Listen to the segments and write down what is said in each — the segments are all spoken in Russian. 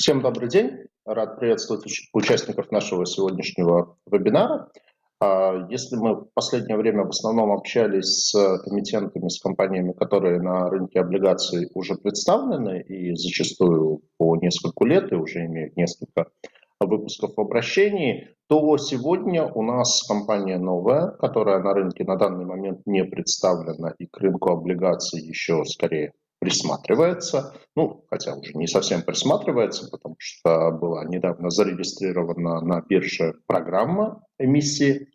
Всем добрый день. Рад приветствовать участников нашего сегодняшнего вебинара. А, если мы в последнее время в основном общались с комитентами, с компаниями, которые на рынке облигаций уже представлены и зачастую по несколько лет и уже имеют несколько выпусков в обращении, то сегодня у нас компания новая, которая на рынке на данный момент не представлена и к рынку облигаций еще скорее присматривается, ну, хотя уже не совсем присматривается, потому что была недавно зарегистрирована на бирже программа эмиссии.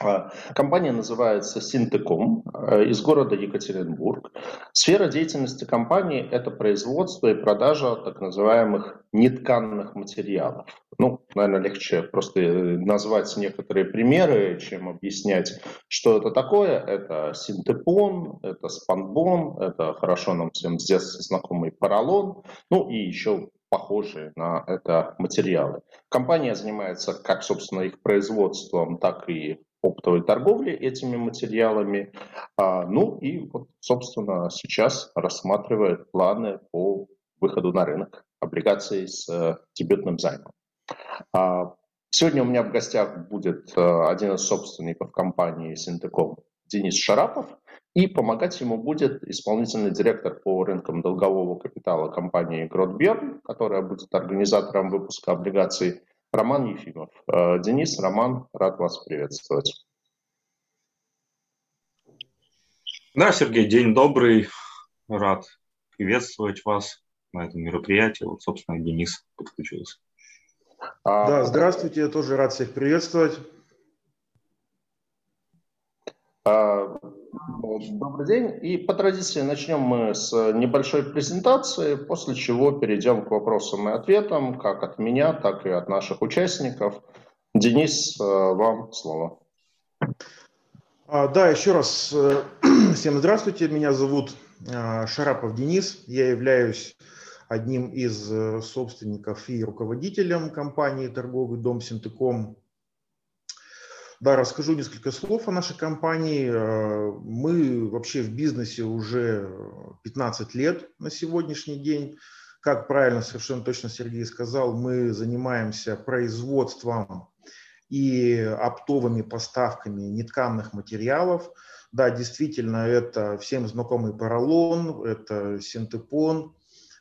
А, компания называется Синтеком э, из города Екатеринбург. Сфера деятельности компании – это производство и продажа так называемых нетканных материалов. Ну, наверное, легче просто э, назвать некоторые примеры, чем объяснять, что это такое. Это синтепон, это спанбон, это хорошо нам всем с детства знакомый поролон, ну и еще похожие на это материалы. Компания занимается как, собственно, их производством, так и оптовой торговли этими материалами. А, ну и, вот, собственно, сейчас рассматривает планы по выходу на рынок облигаций с э, дебютным займом. А, сегодня у меня в гостях будет э, один из собственников компании Синтеком Денис Шарапов, и помогать ему будет исполнительный директор по рынкам долгового капитала компании Гротберн, которая будет организатором выпуска облигаций Роман Ефимов. Э, Денис, Роман, рад вас приветствовать. Да, Сергей, день добрый. Рад приветствовать вас на этом мероприятии. Вот, собственно, Денис подключился. А, да, здравствуйте, я тоже рад всех приветствовать. А, добрый день. И по традиции начнем мы с небольшой презентации, после чего перейдем к вопросам и ответам, как от меня, так и от наших участников. Денис, э, вам слово. А, да, еще раз э, всем здравствуйте. Меня зовут э, Шарапов Денис. Я являюсь одним из собственников и руководителем компании торговый дом Синтеком. Да, расскажу несколько слов о нашей компании. Мы вообще в бизнесе уже 15 лет на сегодняшний день. Как правильно, совершенно точно Сергей сказал, мы занимаемся производством и оптовыми поставками нетканных материалов. Да, действительно, это всем знакомый поролон, это синтепон,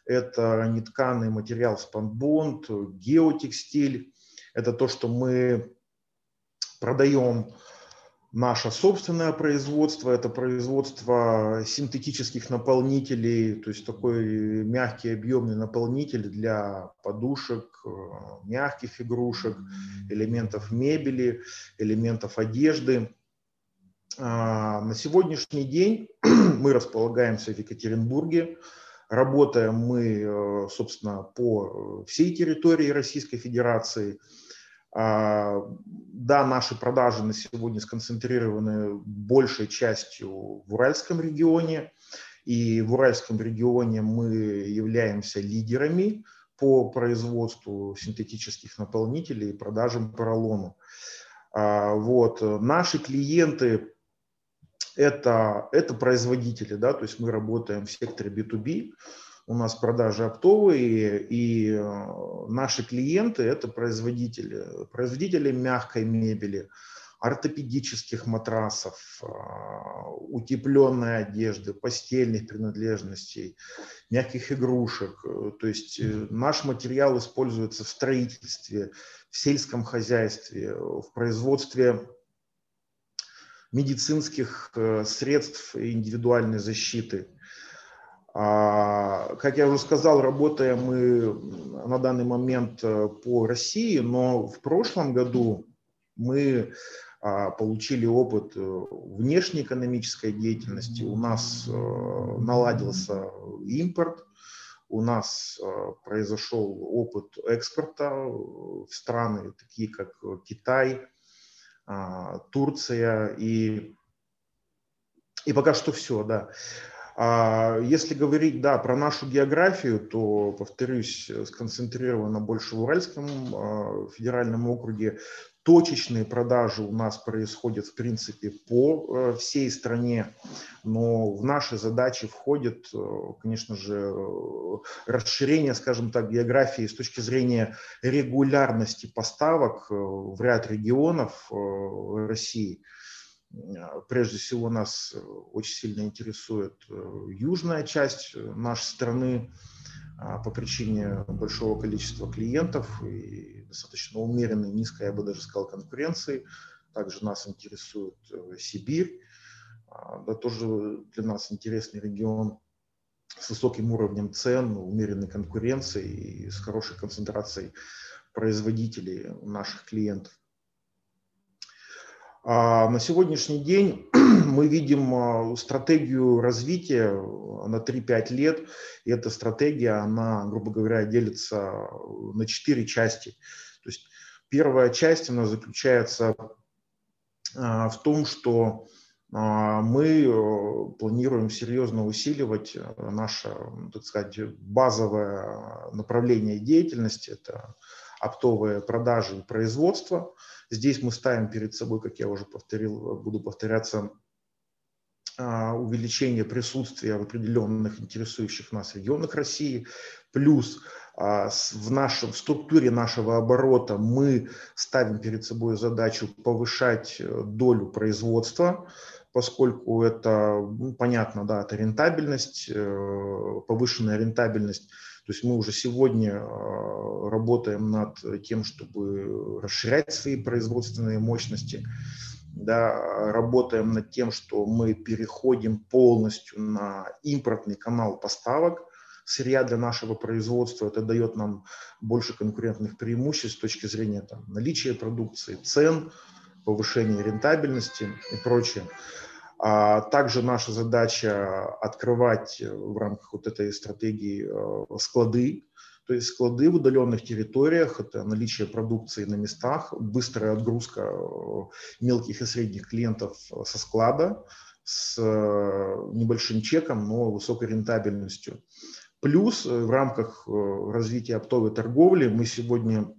это нетканый материал спанбонд, геотекстиль. Это то, что мы продаем наше собственное производство, это производство синтетических наполнителей, то есть такой мягкий объемный наполнитель для подушек, э, мягких игрушек, элементов мебели, элементов одежды. А, на сегодняшний день мы располагаемся в Екатеринбурге, работаем мы, э, собственно, по всей территории Российской Федерации – да, наши продажи на сегодня сконцентрированы большей частью в Уральском регионе, и в Уральском регионе мы являемся лидерами по производству синтетических наполнителей и продажам поролону. А, вот. Наши клиенты это, это производители, да, то есть мы работаем в секторе B2B, у нас продажи оптовые, и э, наши клиенты – это производители, производители мягкой мебели, ортопедических матрасов, э, утепленной одежды, постельных принадлежностей, мягких игрушек. То есть э, наш материал используется в строительстве, в сельском хозяйстве, в производстве медицинских средств индивидуальной защиты – как я уже сказал, работаем мы на данный момент э, по России, но в прошлом году мы а, получили опыт э, внешней экономической деятельности. У нас э, наладился импорт, у нас произошел опыт экспорта в страны такие как Китай, а, Турция и и пока что все, да. А если говорить, да, про нашу географию, то, повторюсь, сконцентрировано больше в Уральском а, федеральном округе. Точечные продажи у нас происходят, в принципе, по э, всей стране, но в наши задачи входит, э, конечно же, э, расширение, скажем так, географии с точки зрения регулярности поставок в ряд регионов России. Прежде всего нас очень сильно интересует южная часть нашей страны, а, по причине большого количества клиентов и достаточно умеренной, низкой, я бы даже сказал, конкуренции. Также нас интересует э, Сибирь, а, да, тоже для нас интересный регион с высоким уровнем цен, умеренной конкуренцией и с хорошей концентрацией производителей наших клиентов. А на сегодняшний день мы видим а, стратегию развития на 3-5 лет. И эта стратегия, она, грубо говоря, делится на 4 части. То есть первая часть, она заключается а, в том, что а, мы планируем серьезно усиливать наше, так сказать, базовое направление деятельности. Это оптовые продажи и производство. Здесь мы ставим перед собой, как я уже повторил, буду повторяться, а, увеличение присутствия в определенных интересующих нас регионах России, плюс а, в, нашем, в структуре нашего оборота мы ставим перед собой задачу повышать э, долю производства, поскольку это, ну, понятно, да, это рентабельность, э, повышенная рентабельность то есть мы уже сегодня а, работаем над тем, чтобы расширять свои производственные мощности, да, работаем над тем, что мы переходим полностью на импортный канал поставок сырья для нашего производства. Это дает нам больше конкурентных преимуществ с точки зрения там, наличия продукции, цен, повышения рентабельности и прочее. А также наша задача открывать в рамках вот этой стратегии э, склады, то есть склады в удаленных территориях, это наличие продукции на местах, быстрая отгрузка э, мелких и средних клиентов со склада с э, небольшим чеком, но высокой рентабельностью. Плюс в рамках развития оптовой торговли мы сегодня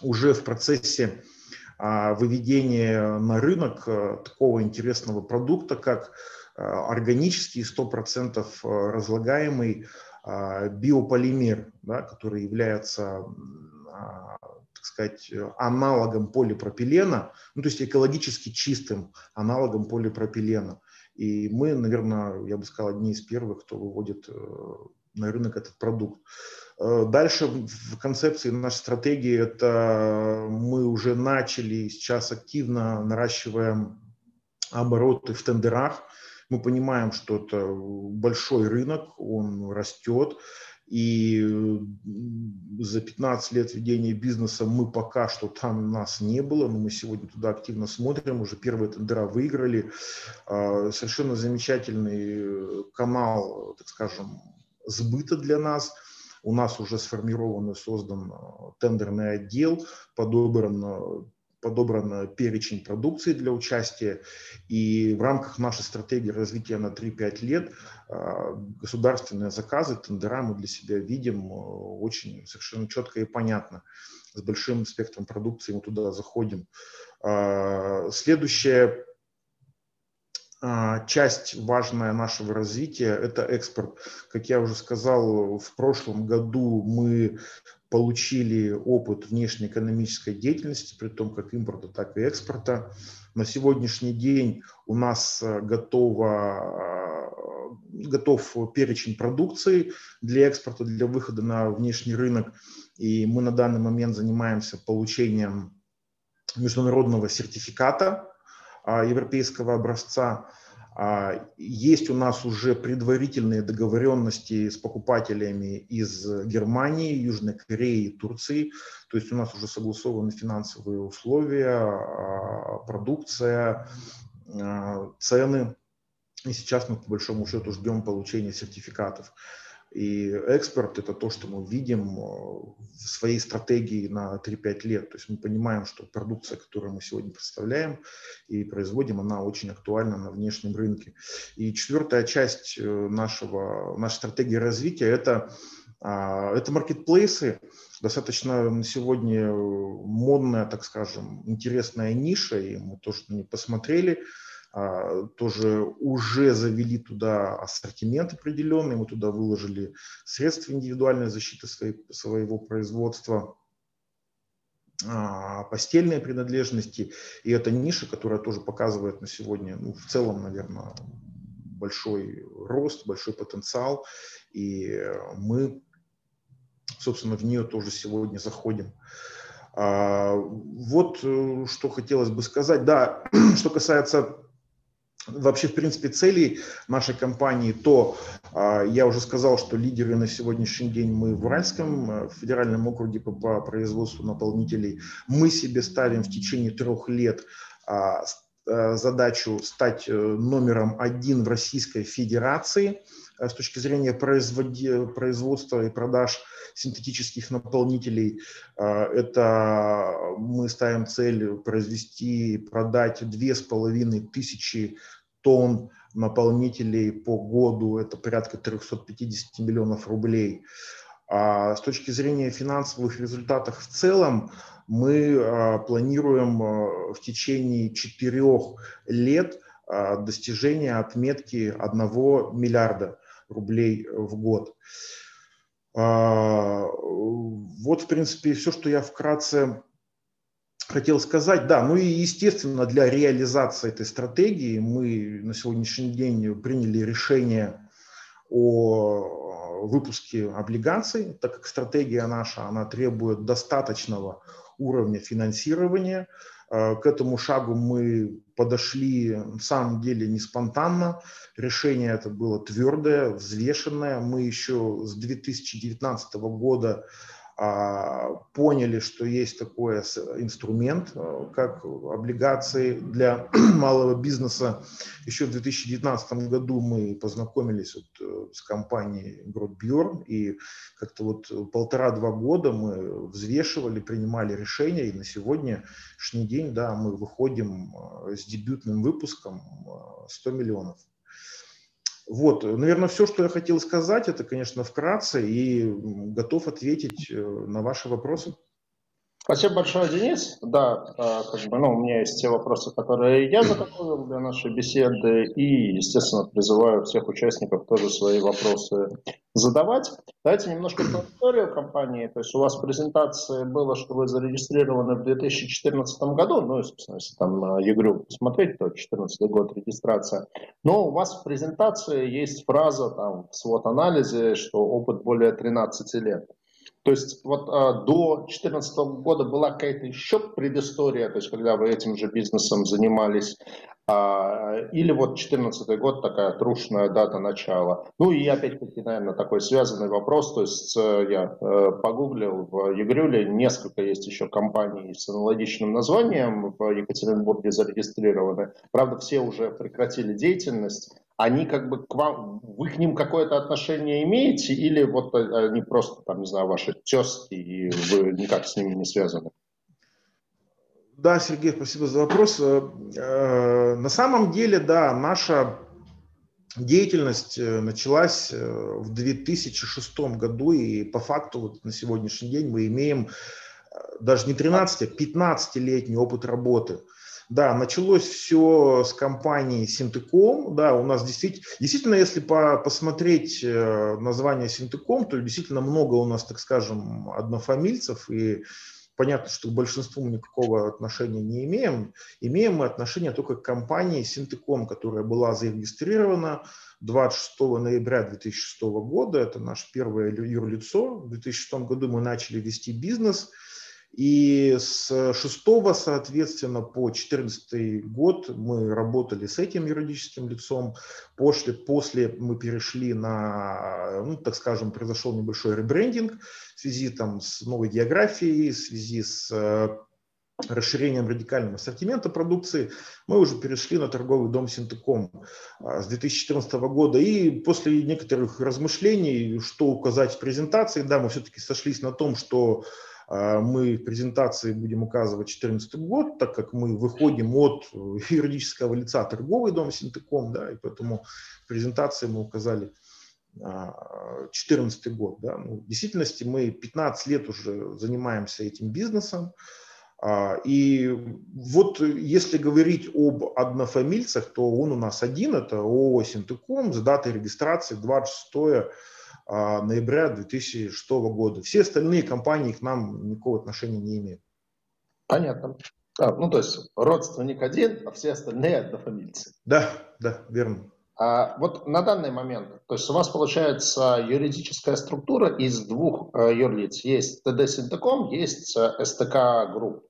уже в процессе выведение на рынок э, такого интересного продукта, как э, органический 100% э, разлагаемый а, биополимер, да, который является а, так сказать, аналогом полипропилена, ну, то есть экологически чистым аналогом полипропилена. И мы, наверное, я бы сказал, одни из первых, кто выводит на рынок этот продукт. Э, дальше в концепции нашей стратегии это мы уже начали сейчас активно наращиваем обороты в тендерах. Мы понимаем, что это большой рынок, он растет. И за 15 лет ведения бизнеса мы пока что там нас не было, но мы сегодня туда активно смотрим, уже первые тендера выиграли. Э, совершенно замечательный канал, так скажем, сбыта для нас – у нас уже сформирован и создан э, тендерный отдел, подобран э, подобран перечень продукции для участия. И в рамках нашей стратегии развития на 3-5 лет э, государственные заказы, тендера мы для себя видим очень совершенно четко и понятно. С большим спектром продукции мы туда заходим. Следующее часть важная нашего развития – это экспорт. Как я уже сказал, в прошлом году мы получили опыт внешнеэкономической деятельности, при том как импорта, так и экспорта. На сегодняшний день у нас а, готово, а, готов перечень продукции для экспорта, для выхода на внешний рынок. И мы на данный момент занимаемся получением международного сертификата а, европейского образца. А, есть у нас уже предварительные договоренности с покупателями из Германии, Южной Кореи Турции. То есть у нас уже согласованы финансовые условия, а, продукция, цены. И сейчас мы по большому счету ждем получения сертификатов. И экспорт – это то, что мы видим э, в своей стратегии на 3-5 лет. То есть мы понимаем, что продукция, которую мы сегодня представляем и производим, она очень актуальна на внешнем рынке. И четвертая часть э, нашего, нашей стратегии развития – это А, это маркетплейсы, достаточно на сегодня модная, так скажем, интересная ниша, и мы тоже на них посмотрели, тоже уже завели туда ассортимент определенный, мы туда выложили средства индивидуальной защиты своей, своего производства, а, постельные принадлежности, и это ниша, которая тоже показывает на сегодня, ну, в целом, наверное, большой рост, большой потенциал, и мы, собственно, в нее тоже сегодня заходим. А, вот э, что хотелось бы сказать. Да, что касается вообще, в принципе, целей нашей компании, то а, я уже сказал, что лидеры на сегодняшний день мы в Уральском э, федеральном округе по, производству наполнителей. Мы себе ставим в течение трех лет а, э, задачу стать э, номером один в Российской Федерации с точки зрения производства и продаж синтетических наполнителей. Это мы ставим цель произвести, продать две с половиной тысячи тонн наполнителей по году, это порядка 350 миллионов рублей. А с точки зрения финансовых результатов в целом, мы а, планируем а, в течение четырех лет достижения отметки 1 миллиарда рублей в год. Вот, в принципе, все, что я вкратце хотел сказать, да, ну и естественно для реализации этой стратегии мы на сегодняшний день приняли решение о выпуске облигаций, так как стратегия наша, она требует достаточного уровня финансирования. Э, к этому шагу мы подошли на самом деле не спонтанно. Решение это было твердое, взвешенное. Мы еще с 2019 года поняли, что есть такой инструмент, э, как облигации для малого бизнеса. Еще в 2019 году мы познакомились вот э, с компанией Гротбьорн, и как-то вот полтора-два года мы взвешивали, принимали решения, и на сегодняшний день, да, мы выходим э, с дебютным выпуском 100 миллионов. Вот, наверное, все, что я хотел сказать, это, конечно, вкратце и готов ответить э, на ваши вопросы. Спасибо большое, Денис. Да, а, как бы, ну, у меня есть те вопросы, которые я заготовил для нашей беседы, и, естественно, призываю всех участников тоже свои вопросы задавать. Давайте немножко про историю компании. То есть у вас в презентации было, что вы зарегистрированы в 2014 году, ну, и, собственно, если там ЕГРЮ посмотреть, то 2014 год регистрация. Но у вас в презентации есть фраза там в свод-анализе, что опыт более 13 лет. То есть вот а, до 2014 года была какая-то еще предыстория, то есть когда вы этим же бизнесом занимались, а, или вот 2014 год такая трушная дата начала. Ну и опять-таки, наверное, такой связанный вопрос, то есть э, я э, погуглил в Егрюле, несколько есть еще компаний с аналогичным названием в Екатеринбурге зарегистрированы. Правда, все уже прекратили деятельность, они как бы к вам, вы к ним какое-то отношение имеете, или вот э, они просто, там, не знаю, ваши тезки, и вы никак с ними не связаны? Да, Сергей, спасибо за вопрос. Э, э, на самом деле, да, наша деятельность началась в 2006 году, и по факту вот на сегодняшний день мы имеем даже не 13, а 15-летний опыт работы – да, началось все с компании Синтеком. Да, у нас действительно, действительно если по, посмотреть э, название Синтеком, то действительно много у нас, так скажем, однофамильцев. И понятно, что к большинству мы никакого отношения не имеем. Имеем мы отношение только к компании Синтеком, которая была зарегистрирована 26 ноября 2006 года. Это наше первое юрлицо. В 2006 году мы начали вести бизнес – и с 6, соответственно, по 14 год мы работали с этим юридическим лицом. После, после мы перешли на, ну, так скажем, произошел небольшой ребрендинг в связи там, с новой географией, в связи с э, расширением радикального ассортимента продукции, мы уже перешли на торговый дом Синтеком а, с 2014 года. И после некоторых размышлений, что указать в презентации, да, мы все-таки сошлись на том, что мы в презентации будем указывать 2014 год, так как мы выходим от юридического лица торговый дом Синтеком, да, и поэтому в презентации мы указали 2014 год. Да? Ну, в действительности мы 15 лет уже занимаемся этим бизнесом. А, и вот если говорить об однофамильцах, то он у нас один, это ООО «Синтеком» с датой регистрации 26 а, ноября 2006 года. Все остальные компании к нам никакого отношения не имеют. Понятно. А, ну, то есть родственник один, а все остальные однофамильцы. Да, да, верно. А вот на данный момент, то есть у вас получается юридическая структура из двух э, юрлиц. Есть ТД Синтеком, есть э, СТК Групп.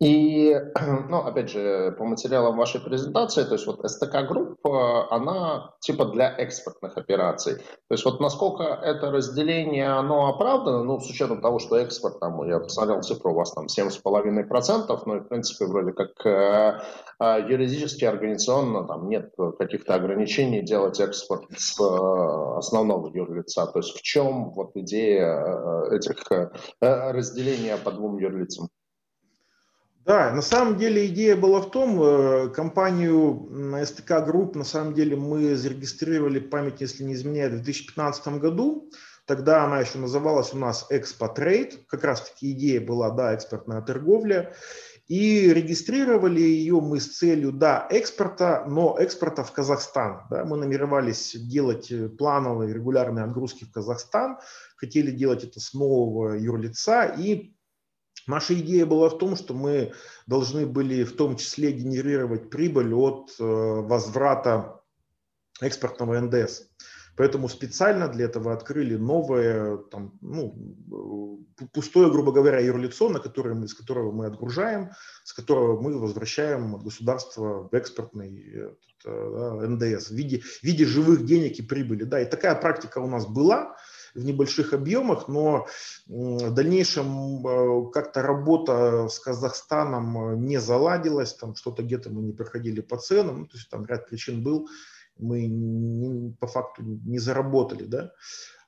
И, ну, опять же, по материалам вашей презентации, то есть вот Group, э, она типа для экспортных операций. То есть вот насколько это разделение, оно оправдано, ну, с учетом того, что экспорт, там, я посмотрел цифру, у вас там 7,5%, ну, и, в принципе, вроде как э, э, юридически, организационно там нет каких-то ограничений делать экспорт с э, основного юрлица. То есть в чем вот идея э, этих разделения по двум юрлицам? Да, на самом деле идея была в том, э, компанию STK Group на самом деле мы зарегистрировали, память, если не изменяет, в 2015 году. Тогда она еще называлась у нас Trade, как раз таки идея была, да, экспортная торговля. И регистрировали ее мы с целью, да, экспорта, но экспорта в Казахстан. Да. Мы намеревались делать э, плановые регулярные отгрузки в Казахстан, хотели делать это с нового юрлица и Наша идея была в том, что мы должны были в том числе генерировать прибыль от э, возврата экспортного НДС. Поэтому специально для этого открыли новое, там, ну, пустое, грубо говоря, юрлицо, на которое мы, с которого мы отгружаем, с которого мы возвращаем от государства в экспортный этот, э, НДС в виде, в виде живых денег и прибыли. Да, и такая практика у нас была в небольших объемах, но в дальнейшем э, как-то работа с Казахстаном э, не заладилась, там что-то где-то мы не проходили по ценам, ну, то есть там ряд причин был, мы не, по факту не заработали, да.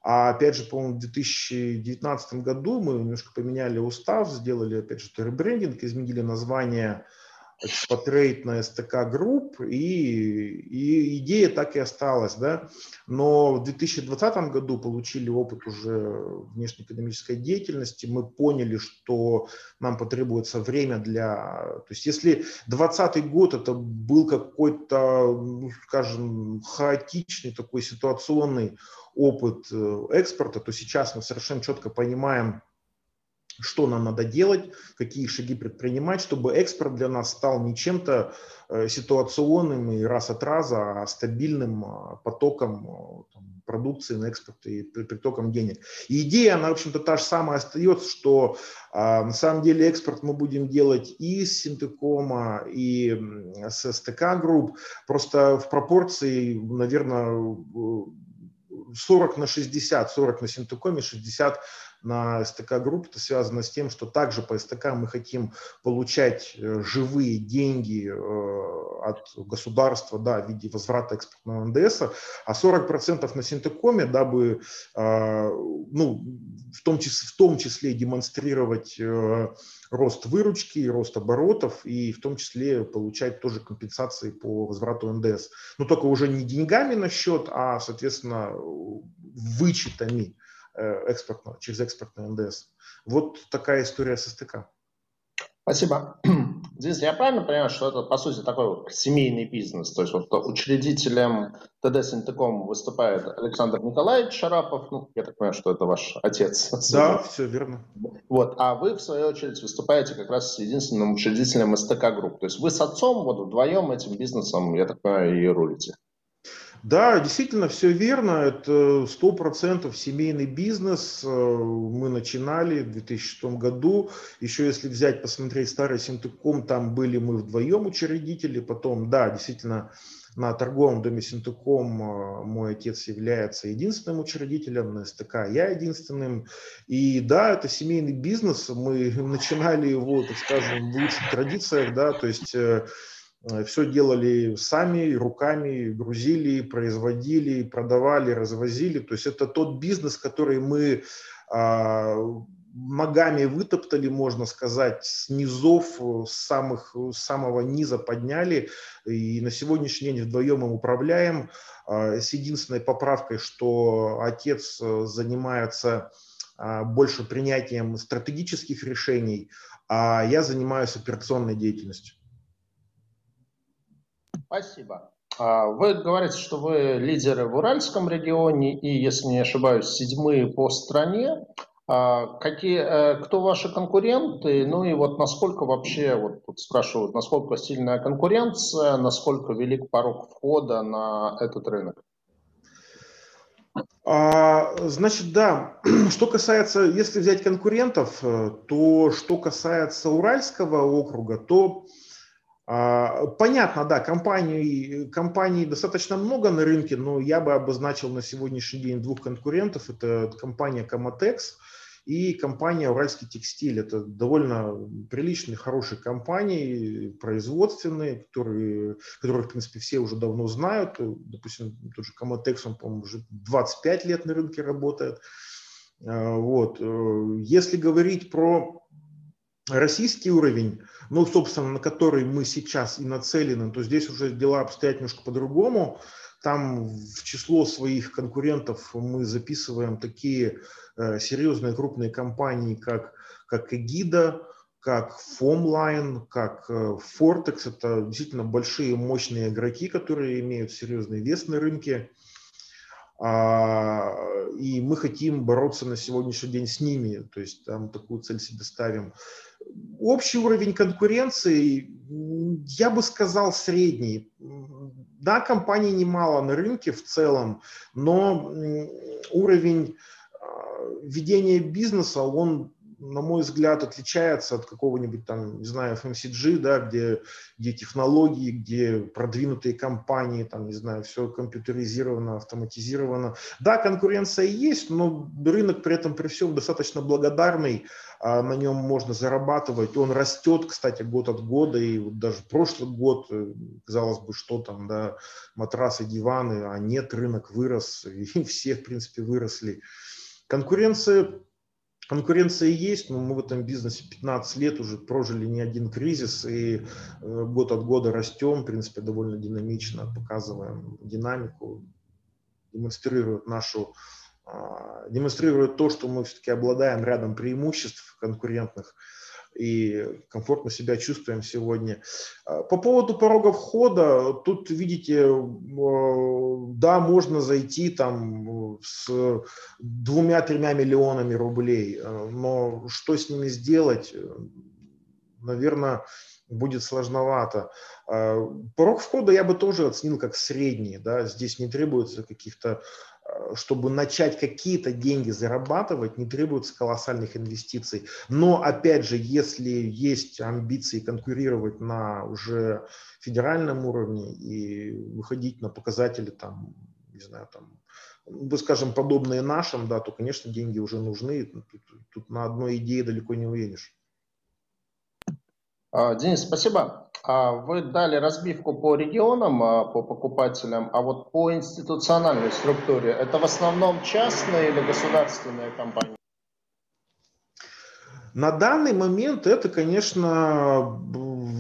А опять же, по-моему, в 2019 году мы немножко поменяли устав, сделали, опять же, ребрендинг, изменили название потрейд на СТК групп, и, и идея так и осталась, да. Но в 2020 году получили опыт уже внешнеэкономической деятельности, мы поняли, что нам потребуется время для... То есть если 2020 год это был какой-то, ну, скажем, хаотичный такой ситуационный опыт э, экспорта, то сейчас мы совершенно четко понимаем, что нам надо делать, какие шаги предпринимать, чтобы экспорт для нас стал не чем-то э, ситуационным и раз от раза, а стабильным э, потоком э, там, продукции на экспорт и притоком денег. И идея, она, в общем-то, та же самая остается, что а, на самом деле экспорт мы будем делать и с Синтекома, и с СТК групп, просто в пропорции, наверное, 40 на 60, 40 на Синтекоме, 60 на СТК групп, это связано с тем, что также по СТК мы хотим получать э, живые деньги э, от государства да, в виде возврата экспортного НДС, а 40% на Синтекоме, дабы э, ну, в, том числе, в том числе демонстрировать рост выручки, рост оборотов и в том числе получать тоже компенсации по возврату НДС. Но только уже не деньгами на счет, а, соответственно, вычетами Э, экспортного, через экспортный НДС. Вот такая история с СТК. Спасибо. Здесь я правильно понимаю, что это, по сути, такой вот семейный бизнес? То есть вот учредителем ТД Синтеком выступает Александр Николаевич Шарапов. Ну, я так понимаю, что это ваш отец. Да, все верно. Вот. А вы, в свою очередь, выступаете как раз с единственным учредителем СТК Групп. То есть вы с отцом вот вдвоем этим бизнесом, я так понимаю, и рулите. Да, действительно, все верно. Это сто процентов семейный бизнес. Э, мы начинали в 2006 году. Еще если взять, посмотреть старый Синтеком, там были мы вдвоем учредители. Потом, да, действительно, на торговом доме Синтеком э, мой отец является единственным учредителем, на СТК я единственным. И да, это семейный бизнес. Мы начинали его, так скажем, в лучших традициях, да, то есть Э, все делали сами, руками, грузили, производили, продавали, развозили. То есть это тот бизнес, который мы а, ногами вытоптали, можно сказать, с низов, с, самых, с самого низа подняли, и на сегодняшний день вдвоем им управляем, с единственной поправкой, что отец занимается больше принятием стратегических решений, а я занимаюсь операционной деятельностью. Спасибо. А, вы говорите, что вы лидеры в Уральском регионе и, если не ошибаюсь, седьмые по стране. А, какие, э, кто ваши конкуренты? Ну и вот насколько вообще, вот тут спрашивают, насколько сильная конкуренция, насколько велик порог входа на этот рынок? А, значит, да, что касается, если взять конкурентов, э, то что касается Уральского округа, то понятно, да, компаний, компаний достаточно много на рынке, но я бы обозначил на сегодняшний день двух конкурентов. Это компания Comatex и компания Уральский текстиль. Это довольно приличные, хорошие компании, производственные, которые, которые, в принципе, все уже давно знают. Допустим, тот же Comatex, он, по-моему, уже 25 лет на рынке работает. А, вот. Э, если говорить про российский уровень, ну, собственно, на который мы сейчас и нацелены, то здесь уже дела обстоят немножко по-другому. Там в число своих конкурентов мы записываем такие э, серьезные крупные компании, как, как Эгида, как Fomline, как э, Fortex. Это действительно большие, мощные игроки, которые имеют серьезный вес на рынке. И мы хотим бороться на сегодняшний день с ними, то есть там такую цель себе ставим. Общий уровень конкуренции, я бы сказал, средний. Да, компаний немало на рынке в целом, но уровень а, ведения бизнеса, он на мой взгляд, отличается от какого-нибудь там, не знаю, FMCG, да, где, где технологии, где продвинутые компании, там, не знаю, все компьютеризировано, автоматизировано. Да, конкуренция есть, но рынок при этом при всем достаточно благодарный, а на нем можно зарабатывать. Он растет, кстати, год от года, и вот даже прошлый год, э, казалось бы, что там, да, матрасы, диваны, а нет, рынок вырос, и все, в принципе, выросли. Конкуренция Конкуренция есть, но мы в этом бизнесе 15 лет уже прожили не один кризис и э, год от года растем, в принципе, довольно динамично, показываем динамику, демонстрирует нашу а, демонстрирует то, что мы все-таки обладаем рядом преимуществ конкурентных и комфортно себя чувствуем сегодня. А, по поводу порога входа, тут, видите, да, можно зайти там с двумя-тремя миллионами рублей, а, но что с ними сделать, наверное, будет сложновато. А, порог входа я бы тоже оценил как средний, да, здесь не требуется каких-то Э, чтобы начать какие-то деньги зарабатывать, не требуется колоссальных инвестиций. Но, опять же, если есть амбиции конкурировать на уже федеральном уровне и выходить на показатели, там, не знаю, там, вы скажем, подобные нашим, да, то, конечно, деньги уже нужны. Тут, тут на одной идее далеко не уедешь. А, Денис, спасибо. А вы дали разбивку по регионам, а, по покупателям, а вот по институциональной структуре это в основном частные или государственные компании? На данный момент это, конечно,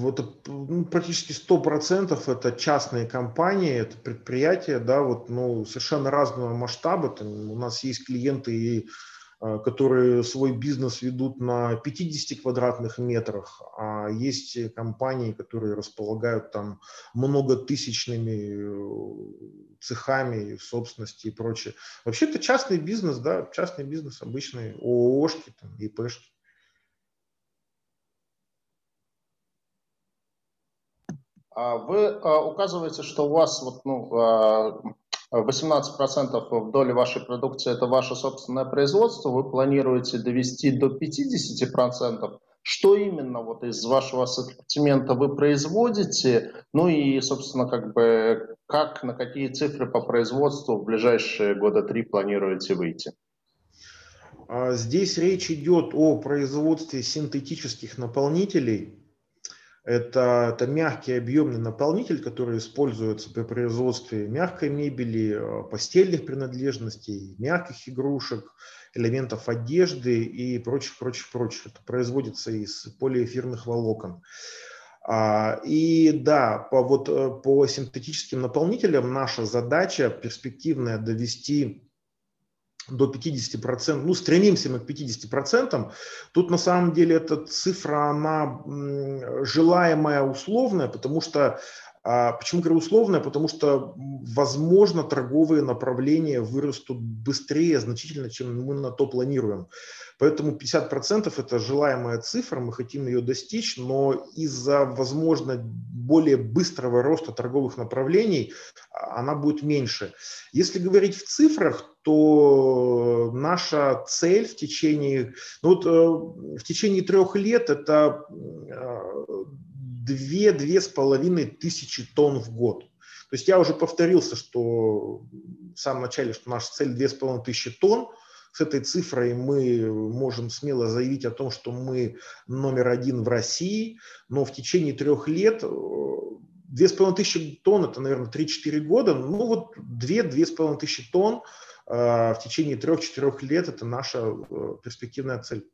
это, ну, практически 100% это частные компании, это предприятия, да, вот, ну, совершенно разного масштаба. Там у нас есть клиенты и которые свой бизнес ведут на 50 квадратных метрах, а есть компании, которые располагают там многотысячными э, цехами собственности и прочее. Вообще это частный бизнес, да, частный бизнес, обычные ООшки, там, ИПшки. А вы а, указываете, что у вас вот, ну, а, 18% в доле вашей продукции – это ваше собственное производство, вы планируете довести до 50%. Что именно вот из вашего ассортимента вы производите? Ну и, собственно, как бы как, на какие цифры по производству в ближайшие года три планируете выйти? А здесь речь идет о производстве синтетических наполнителей, это, это мягкий объемный наполнитель, который используется при производстве мягкой мебели, э, постельных принадлежностей, мягких игрушек. элементов одежды и прочих, прочих, прочих. Это производится из полиэфирных волокон. А, и да, по, вот, э, по синтетическим наполнителям наша задача перспективная довести до 50%, ну, стремимся мы к 50%. Тут на самом деле эта цифра, она желаемая условная, потому что почему говорю условное? Потому что, возможно, торговые направления вырастут быстрее значительно, чем мы на то планируем. Поэтому 50% это желаемая цифра, мы хотим ее достичь, но из-за, возможно, более быстрого роста торговых направлений а, она будет меньше. Если говорить в цифрах, то наша цель в течение, ну вот, э, в течение трех лет это э, две-две с половиной тысячи тонн в год. То есть я уже повторился, что в самом начале, что наша цель две с половиной тысячи тонн. С этой цифрой мы можем смело заявить о том, что мы номер один в России, но в течение трех лет э, две с половиной тысячи тонн, это, наверное, 3-4 года, ну вот две-две с половиной тысячи тонн э, в течение трех-четырех лет это наша э, перспективная цель.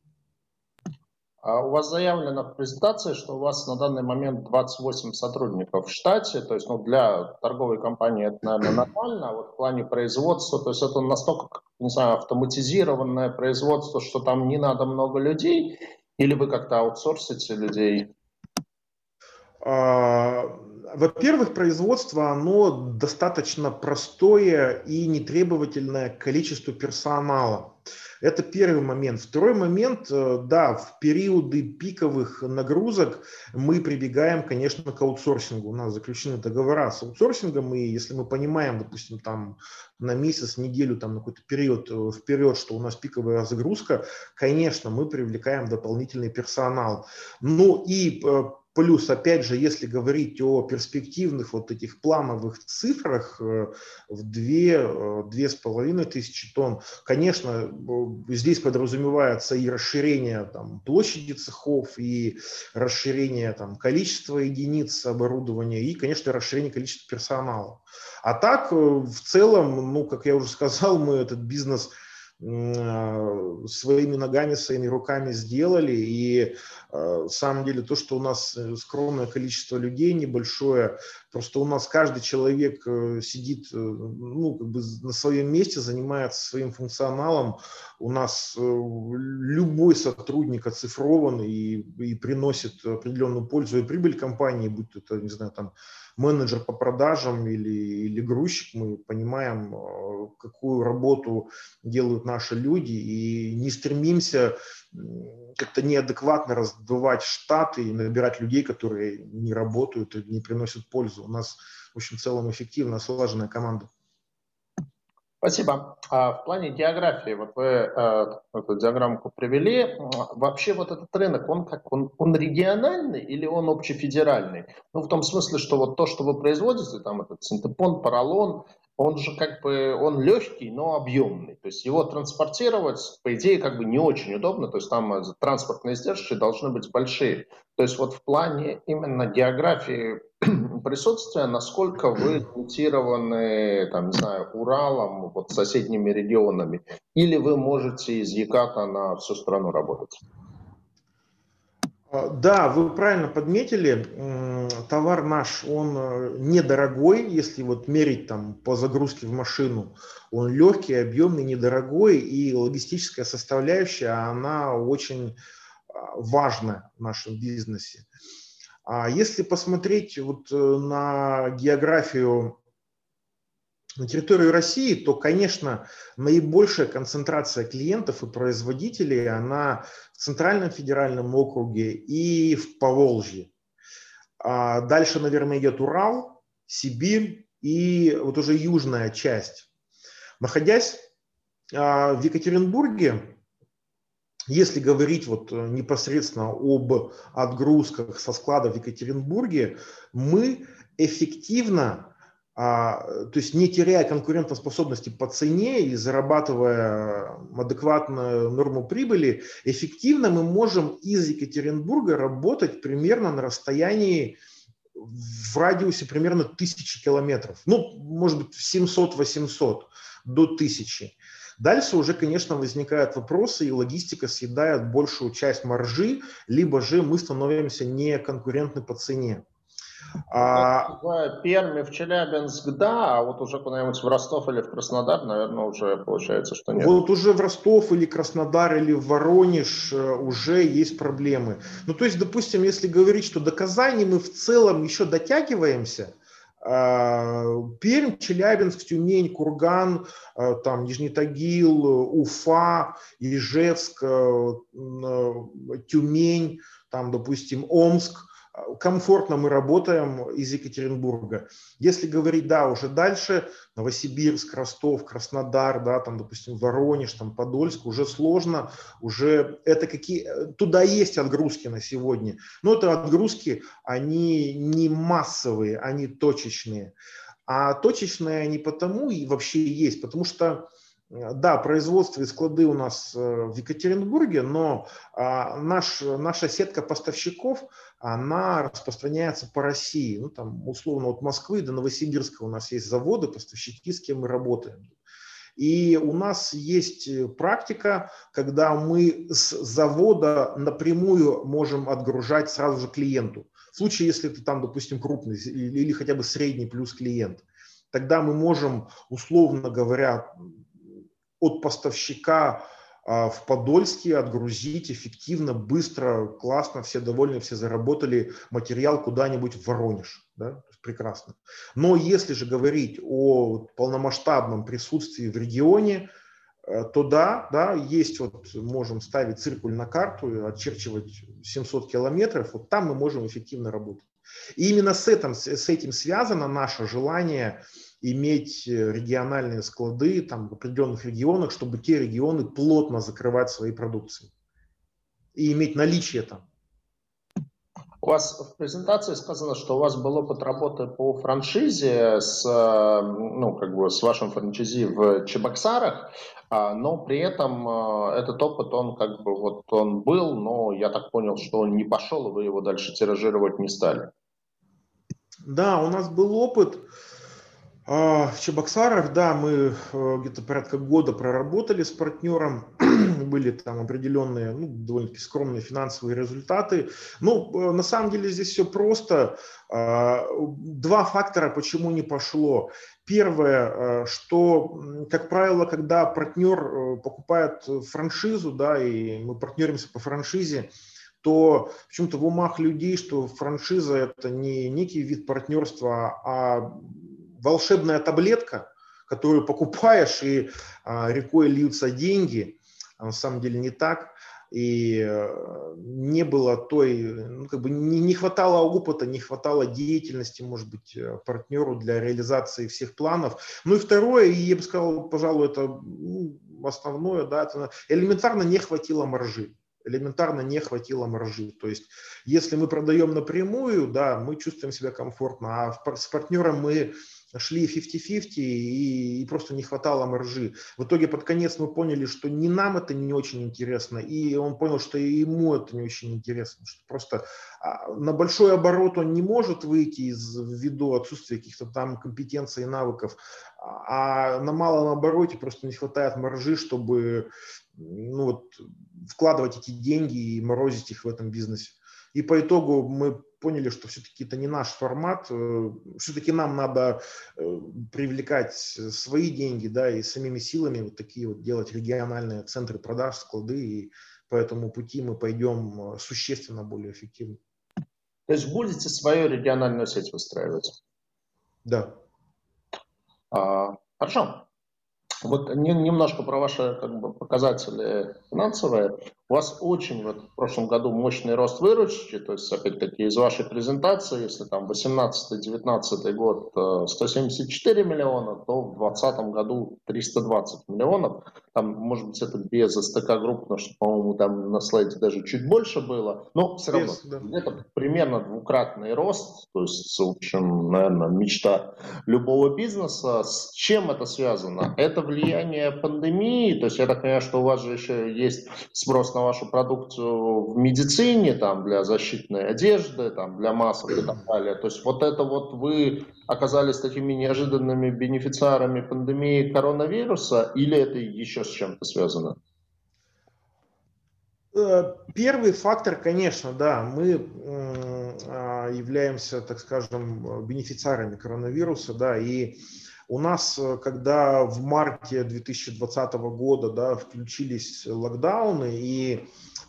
А у вас заявлено в презентации, что у вас на данный момент 28 сотрудников в штате, то есть ну, для торговой компании это, наверное, нормально, а вот в плане производства, то есть это настолько, не знаю, автоматизированное производство, что там не надо много людей, или вы как-то аутсорсите людей? А, во-первых, производство, оно достаточно простое и нетребовательное к количеству персонала. Это первый момент. Второй момент, э, да, в периоды пиковых нагрузок мы прибегаем, конечно, к аутсорсингу. У нас заключены договора с аутсорсингом, и если мы понимаем, допустим, там на месяц, неделю, там на какой-то период э, вперед, что у нас пиковая загрузка, конечно, мы привлекаем дополнительный персонал. Ну и э, Плюс, опять же, если говорить о перспективных вот этих плановых цифрах э, в две, две с половиной тысячи тонн, конечно, здесь подразумевается и расширение там, площади цехов, и расширение там, количества единиц оборудования, и, конечно, расширение количества персонала. А так, э, в целом, ну, как я уже сказал, мы этот бизнес – Э, своими ногами, своими руками сделали. И э, на самом деле то, что у нас э, скромное количество людей, небольшое, просто у нас каждый человек сидит ну, как бы на своем месте, занимается своим функционалом. У нас любой сотрудник оцифрован и, и приносит определенную пользу и прибыль компании, будь это, не знаю, там менеджер по продажам или, или грузчик, мы понимаем, э, какую работу делают наши люди и не стремимся как-то неадекватно раздувать штаты и набирать людей, которые не работают и не приносят пользу. У нас, в общем, в целом эффективная, слаженная команда. Спасибо. А в плане географии, вот вы э, эту диаграммку привели, вообще вот этот рынок, он как, он, он региональный или он общефедеральный? Ну, в том смысле, что вот то, что вы производите, там этот синтепон, поролон, он же как бы, он легкий, но объемный. То есть его транспортировать, по идее, как бы не очень удобно. То есть там транспортные издержки должны быть большие. То есть вот в плане именно географии присутствия, насколько вы лимитированы, там, не знаю, Уралом, вот соседними регионами, или вы можете из Яката на всю страну работать? А, да, вы правильно подметили, товар наш, он э, недорогой, если вот мерить там по загрузке в машину, он легкий, объемный, недорогой, и логистическая составляющая, она очень а, важна в нашем бизнесе. А если посмотреть вот э, на географию на территории России, то, конечно, наибольшая концентрация клиентов и производителей, она в Центральном федеральном округе и в Поволжье. А дальше, наверное, идет Урал, Сибирь и вот уже южная часть. Находясь а, в Екатеринбурге, если говорить вот непосредственно об отгрузках со складов в Екатеринбурге, мы эффективно то есть не теряя конкурентоспособности по цене и зарабатывая адекватную норму прибыли, эффективно мы можем из Екатеринбурга работать примерно на расстоянии в радиусе примерно тысячи километров. Ну, может быть, 700-800 до 1000. Дальше уже, конечно, возникают вопросы, и логистика съедает большую часть маржи, либо же мы становимся неконкурентны по цене. А... В Перми, в Челябинск, да, а вот уже куда-нибудь в Ростов или в Краснодар, наверное, уже получается, что нет. Вот уже в Ростов или Краснодар или в Воронеж э, уже есть проблемы. Ну, то есть, допустим, если говорить, что до Казани мы в целом еще дотягиваемся, а, Пермь, Челябинск, Тюмень, Курган, э, там Нижний Тагил, Уфа, Ижевск, э, Тюмень, там, допустим, Омск, комфортно мы работаем из Екатеринбурга. Если говорить, да, уже дальше, Новосибирск, Ростов, Краснодар, да, там, допустим, Воронеж, там, Подольск, уже сложно, уже это какие, туда есть отгрузки на сегодня, но это отгрузки, они не массовые, они точечные. А точечные они потому и вообще есть, потому что да, производство и склады у нас э, в Екатеринбурге, но а, наш, наша сетка поставщиков, она распространяется по России. Ну, там, условно, от Москвы до Новосибирска у нас есть заводы, поставщики, с кем мы работаем. И у нас есть практика, когда мы с завода напрямую можем отгружать сразу же клиенту. В случае, если это там, допустим, крупный или хотя бы средний плюс клиент, тогда мы можем, условно говоря, от поставщика а, в Подольске отгрузить эффективно, быстро, классно, все довольны, все заработали материал куда-нибудь в Воронеж. Да? Прекрасно. Но если же говорить о полномасштабном присутствии в регионе, э, то да, да, есть вот, можем ставить циркуль на карту, очерчивать 700 километров, вот там мы можем эффективно работать. И именно с этим, с этим связано наше желание иметь э, региональные склады там, в определенных регионах, чтобы те регионы плотно закрывать свои продукции и иметь наличие там. У вас в презентации сказано, что у вас был опыт работы по франшизе с, э, ну, как бы с вашим франчайзи в Чебоксарах, а, но при этом э, этот опыт, он как бы вот он был, но я так понял, что он не пошел, и вы его дальше тиражировать не стали. Да, у нас был опыт. А, в Чебоксарах, да, мы э, где-то порядка года проработали с партнером, были там определенные, ну, довольно-таки скромные финансовые результаты. Ну, э, на самом деле здесь все просто. А, два фактора, почему не пошло. Первое, э, что, как правило, когда партнер покупает франшизу, да, и мы партнеримся по франшизе, то почему-то в умах людей, что франшиза это не некий вид партнерства, а волшебная таблетка, которую покупаешь, и а, рекой льются деньги. А на самом деле не так. И э, не было той, ну, как бы не, не хватало опыта, не хватало деятельности, может быть, э, партнеру для реализации всех планов. Ну и второе, и я бы сказал, пожалуй, это ну, основное, да, это элементарно не хватило маржи элементарно не хватило маржи. То есть, если мы продаем напрямую, да, мы чувствуем себя комфортно, а с партнером мы шли 50-50 и, и просто не хватало маржи. В итоге под конец мы поняли, что не нам это не очень интересно, и он понял, что и ему это не очень интересно, что просто а, на большой оборот он не может выйти из ввиду отсутствия каких-то там компетенций и навыков, а на малом обороте просто не хватает маржи, чтобы ну, вот, вкладывать эти деньги и морозить их в этом бизнесе. И по итогу мы поняли, что все-таки это не наш формат, э, все-таки нам надо э, привлекать свои деньги, да, и самими силами вот такие вот делать региональные центры продаж, склады, и по этому пути мы пойдем э, существенно более эффективно. То есть будете свою региональную сеть выстраивать? Да. А, хорошо. Вот немножко про ваши как бы, показатели финансовые. У вас очень вот, в прошлом году мощный рост выручки, то есть, опять-таки, из вашей презентации, если там 18-19 год 174 э, миллиона, то в 2020 году 320 миллионов. Там, может быть, это без СТК групп, потому что, по-моему, там на слайде даже чуть больше было, но все равно без, да. это примерно двукратный рост, то есть, в общем, наверное, мечта любого бизнеса. С чем это связано? Это влияние пандемии, то есть я так понимаю, что у вас же еще есть спрос на вашу продукцию в медицине, там, для защитной одежды, там, для масок и так далее. То есть вот это вот вы оказались такими неожиданными бенефициарами пандемии коронавируса или это еще с чем-то связано? Э, первый фактор, конечно, да, мы а, являемся, так скажем, бенефициарами коронавируса, да, и у нас, э, когда в марте 2020 года да, включились локдауны и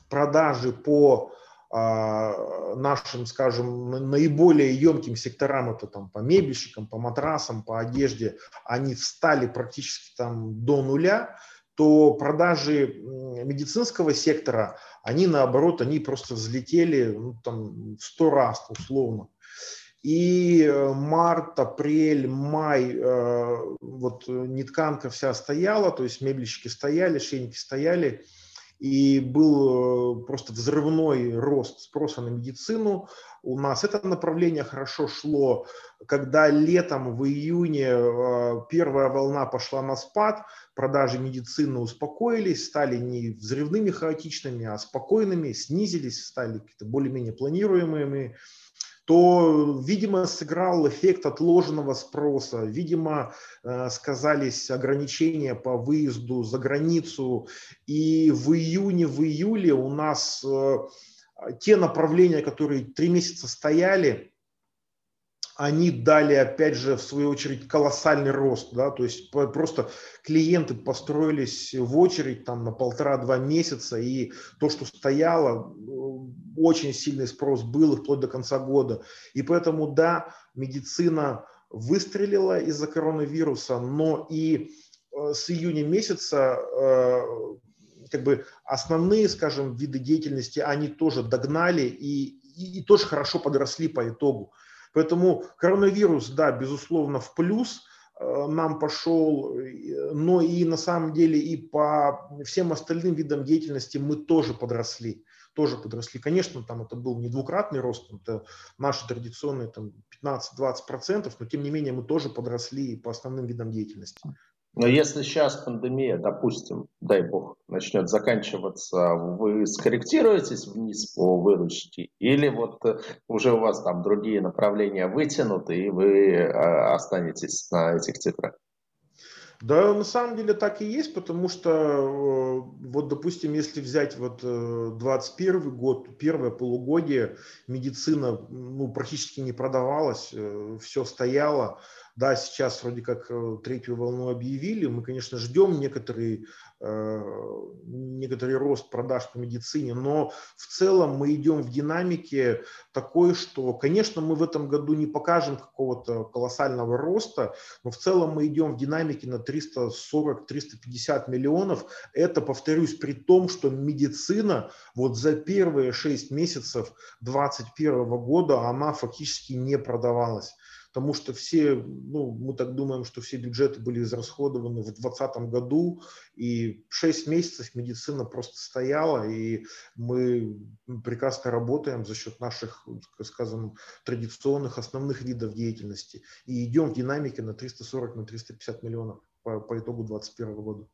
продажи по а, нашим, скажем, наиболее емким секторам, это там по мебельщикам, по матрасам, по одежде, они встали практически там до нуля, то продажи медицинского сектора, они наоборот, они просто взлетели ну, там, в сто раз условно. И э, март, апрель, май, э, вот нетканка вся стояла, то есть мебельщики стояли, шейники стояли, и был э, просто взрывной рост спроса на медицину. У нас это направление хорошо шло, когда летом в июне первая волна пошла на спад, продажи медицины успокоились, стали не взрывными, хаотичными, а спокойными, снизились, стали какие-то более-менее планируемыми то, видимо, сыграл эффект отложенного спроса, видимо, э, сказались ограничения по выезду за границу, и в июне, в июле у нас э, те направления, которые три месяца стояли, они дали, опять же, в свою очередь, колоссальный рост, да, то есть просто клиенты построились в очередь там на полтора-два месяца, и то, что стояло, очень сильный спрос был вплоть до конца года. И поэтому, да, медицина выстрелила из-за коронавируса, но и э, с июня месяца э, как бы основные, скажем, виды деятельности, они тоже догнали и, и, и тоже хорошо подросли по итогу. Поэтому коронавирус, да, безусловно, в плюс э, нам пошел, но и на самом деле и по всем остальным видам деятельности мы тоже подросли тоже подросли. Конечно, там это был не двукратный рост, это наши традиционные там 15-20%, но тем не менее мы тоже подросли по основным видам деятельности. Но если сейчас пандемия, допустим, дай бог, начнет заканчиваться, вы скорректируетесь вниз по выручке? Или вот э, уже у вас там другие направления вытянуты, и вы э, останетесь на этих цифрах? Да, на самом деле так и есть, потому что, э, вот, допустим, если взять вот 21 год, первое полугодие, медицина ну, практически не продавалась, все стояло, да, сейчас вроде как э, третью волну объявили. Мы, конечно, ждем некоторый, э, некоторый рост продаж по медицине, но в целом мы идем в динамике такой, что, конечно, мы в этом году не покажем какого-то колоссального роста, но в целом мы идем в динамике на 340-350 миллионов. Это, повторюсь, при том, что медицина вот за первые 6 месяцев 2021 года она фактически не продавалась потому что все, ну, мы так думаем, что все бюджеты были израсходованы в 2020 году, и 6 месяцев медицина просто стояла, и мы прекрасно работаем за счет наших, скажем, традиционных основных видов деятельности, и идем в динамике на 340, на 350 миллионов по, по итогу 2021 года.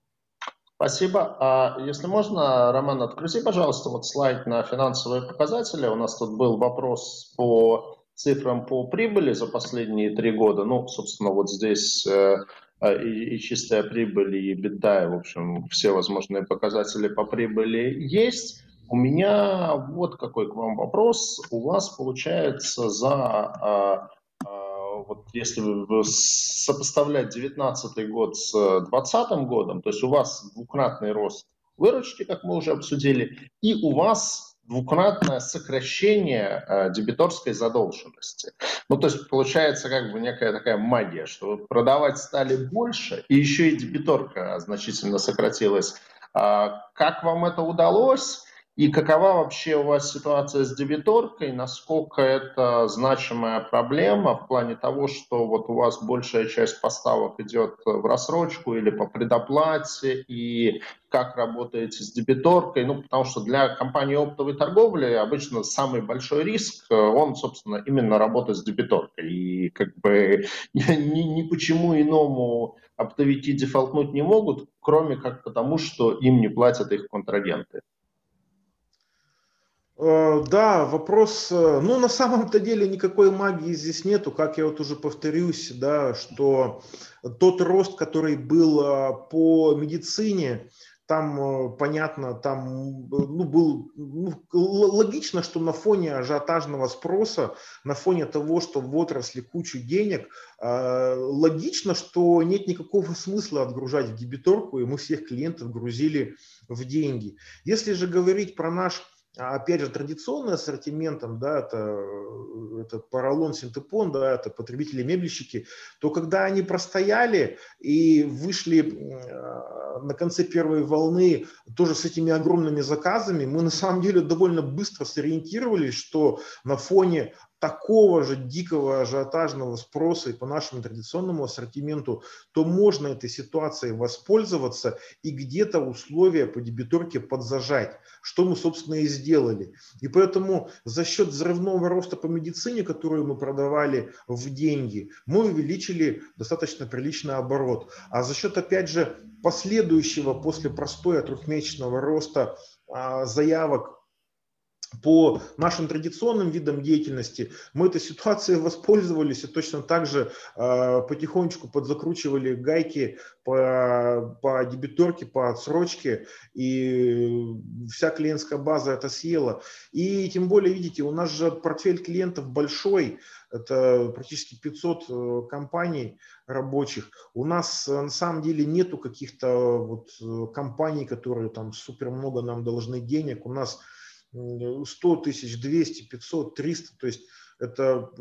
Спасибо. А если можно, Роман, открути, пожалуйста, вот слайд на финансовые показатели. У нас тут был вопрос по цифрам по прибыли за последние три года, ну, собственно, вот здесь э, э, и, и чистая прибыль, и беда, и, в общем, все возможные показатели по прибыли есть. У меня вот какой к вам вопрос. У вас получается за, а, вот если сопоставлять 2019 год с 2020 годом, то есть у вас двукратный рост выручки, как мы уже обсудили, и у вас двукратное сокращение э, дебиторской задолженности. Ну, то есть получается как бы некая такая магия, что продавать стали больше, и еще и дебиторка значительно сократилась. А как вам это удалось? И какова вообще у вас ситуация с дебиторкой? Насколько это значимая проблема в плане того, что вот у вас большая часть поставок идет в рассрочку или по предоплате, и как работаете с дебиторкой? Ну, потому что для компании оптовой торговли обычно самый большой риск, он, собственно, именно работа с дебиторкой. И как бы ни, ни почему иному оптовики дефолтнуть не могут, кроме как потому, что им не платят их контрагенты. Э, да, вопрос, э, ну на самом-то деле никакой магии здесь нету, как я вот уже повторюсь, да, что тот рост, который был э, по медицине, там понятно, там ну, был ну, логично, что на фоне ажиотажного спроса, на фоне того, что в отрасли кучу денег, логично, что нет никакого смысла отгружать в дебиторку, и мы всех клиентов грузили в деньги. Если же говорить про наш опять же, традиционный ассортиментом, да, это, э, это поролон, синтепон, да, это потребители-мебельщики, то когда они простояли и вышли а, на конце первой волны тоже с этими огромными заказами, мы на самом деле довольно быстро сориентировались, что на фоне такого же дикого ажиотажного спроса и по нашему традиционному ассортименту, то можно этой ситуацией воспользоваться и где-то условия по дебиторке подзажать, что мы, собственно, и сделали. И поэтому за счет взрывного роста по медицине, которую мы продавали в деньги, мы увеличили достаточно приличный оборот. А за счет, опять же, последующего после простоя трехмесячного роста а, заявок по нашим традиционным видам деятельности мы этой ситуацией воспользовались и точно так же э, потихонечку подзакручивали гайки по, по дебиторке, по отсрочке, и вся клиентская база это съела. И тем более, видите, у нас же портфель клиентов большой, это практически 500 э, компаний рабочих. У нас э, на самом деле нету каких-то вот э, компаний, которые там супер много нам должны денег. У нас 100 тысяч, 200, 500, 300, то есть это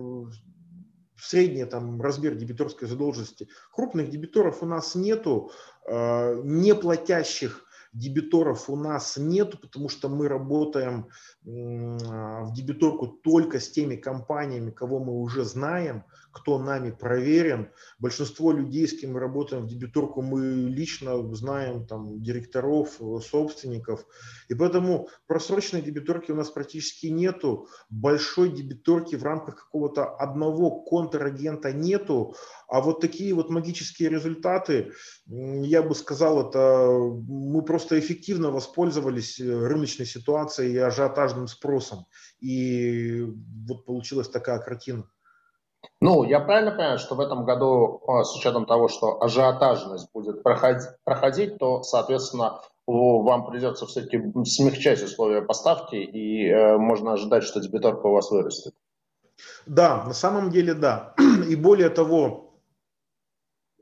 средний там, размер дебиторской задолженности. Крупных дебиторов у нас нету, э, не платящих дебиторов у нас нету, потому что мы работаем в дебиторку только с теми компаниями, кого мы уже знаем, кто нами проверен. Большинство людей, с кем мы работаем в дебиторку, мы лично знаем там, директоров, собственников. И поэтому просроченной дебиторки у нас практически нету. Большой дебиторки в рамках какого-то одного контрагента нету. А вот такие вот магические результаты, я бы сказал, это мы просто эффективно воспользовались э, рыночной ситуацией и ажиотажным спросом. И вот получилась такая картина. Ну, я правильно понимаю, что в этом году, а, с учетом того, что ажиотажность будет проходить, проходить то, соответственно, вам придется все-таки смягчать условия поставки, и э, можно ожидать, что дебиторка у вас вырастет. Да, на самом деле да. И более того,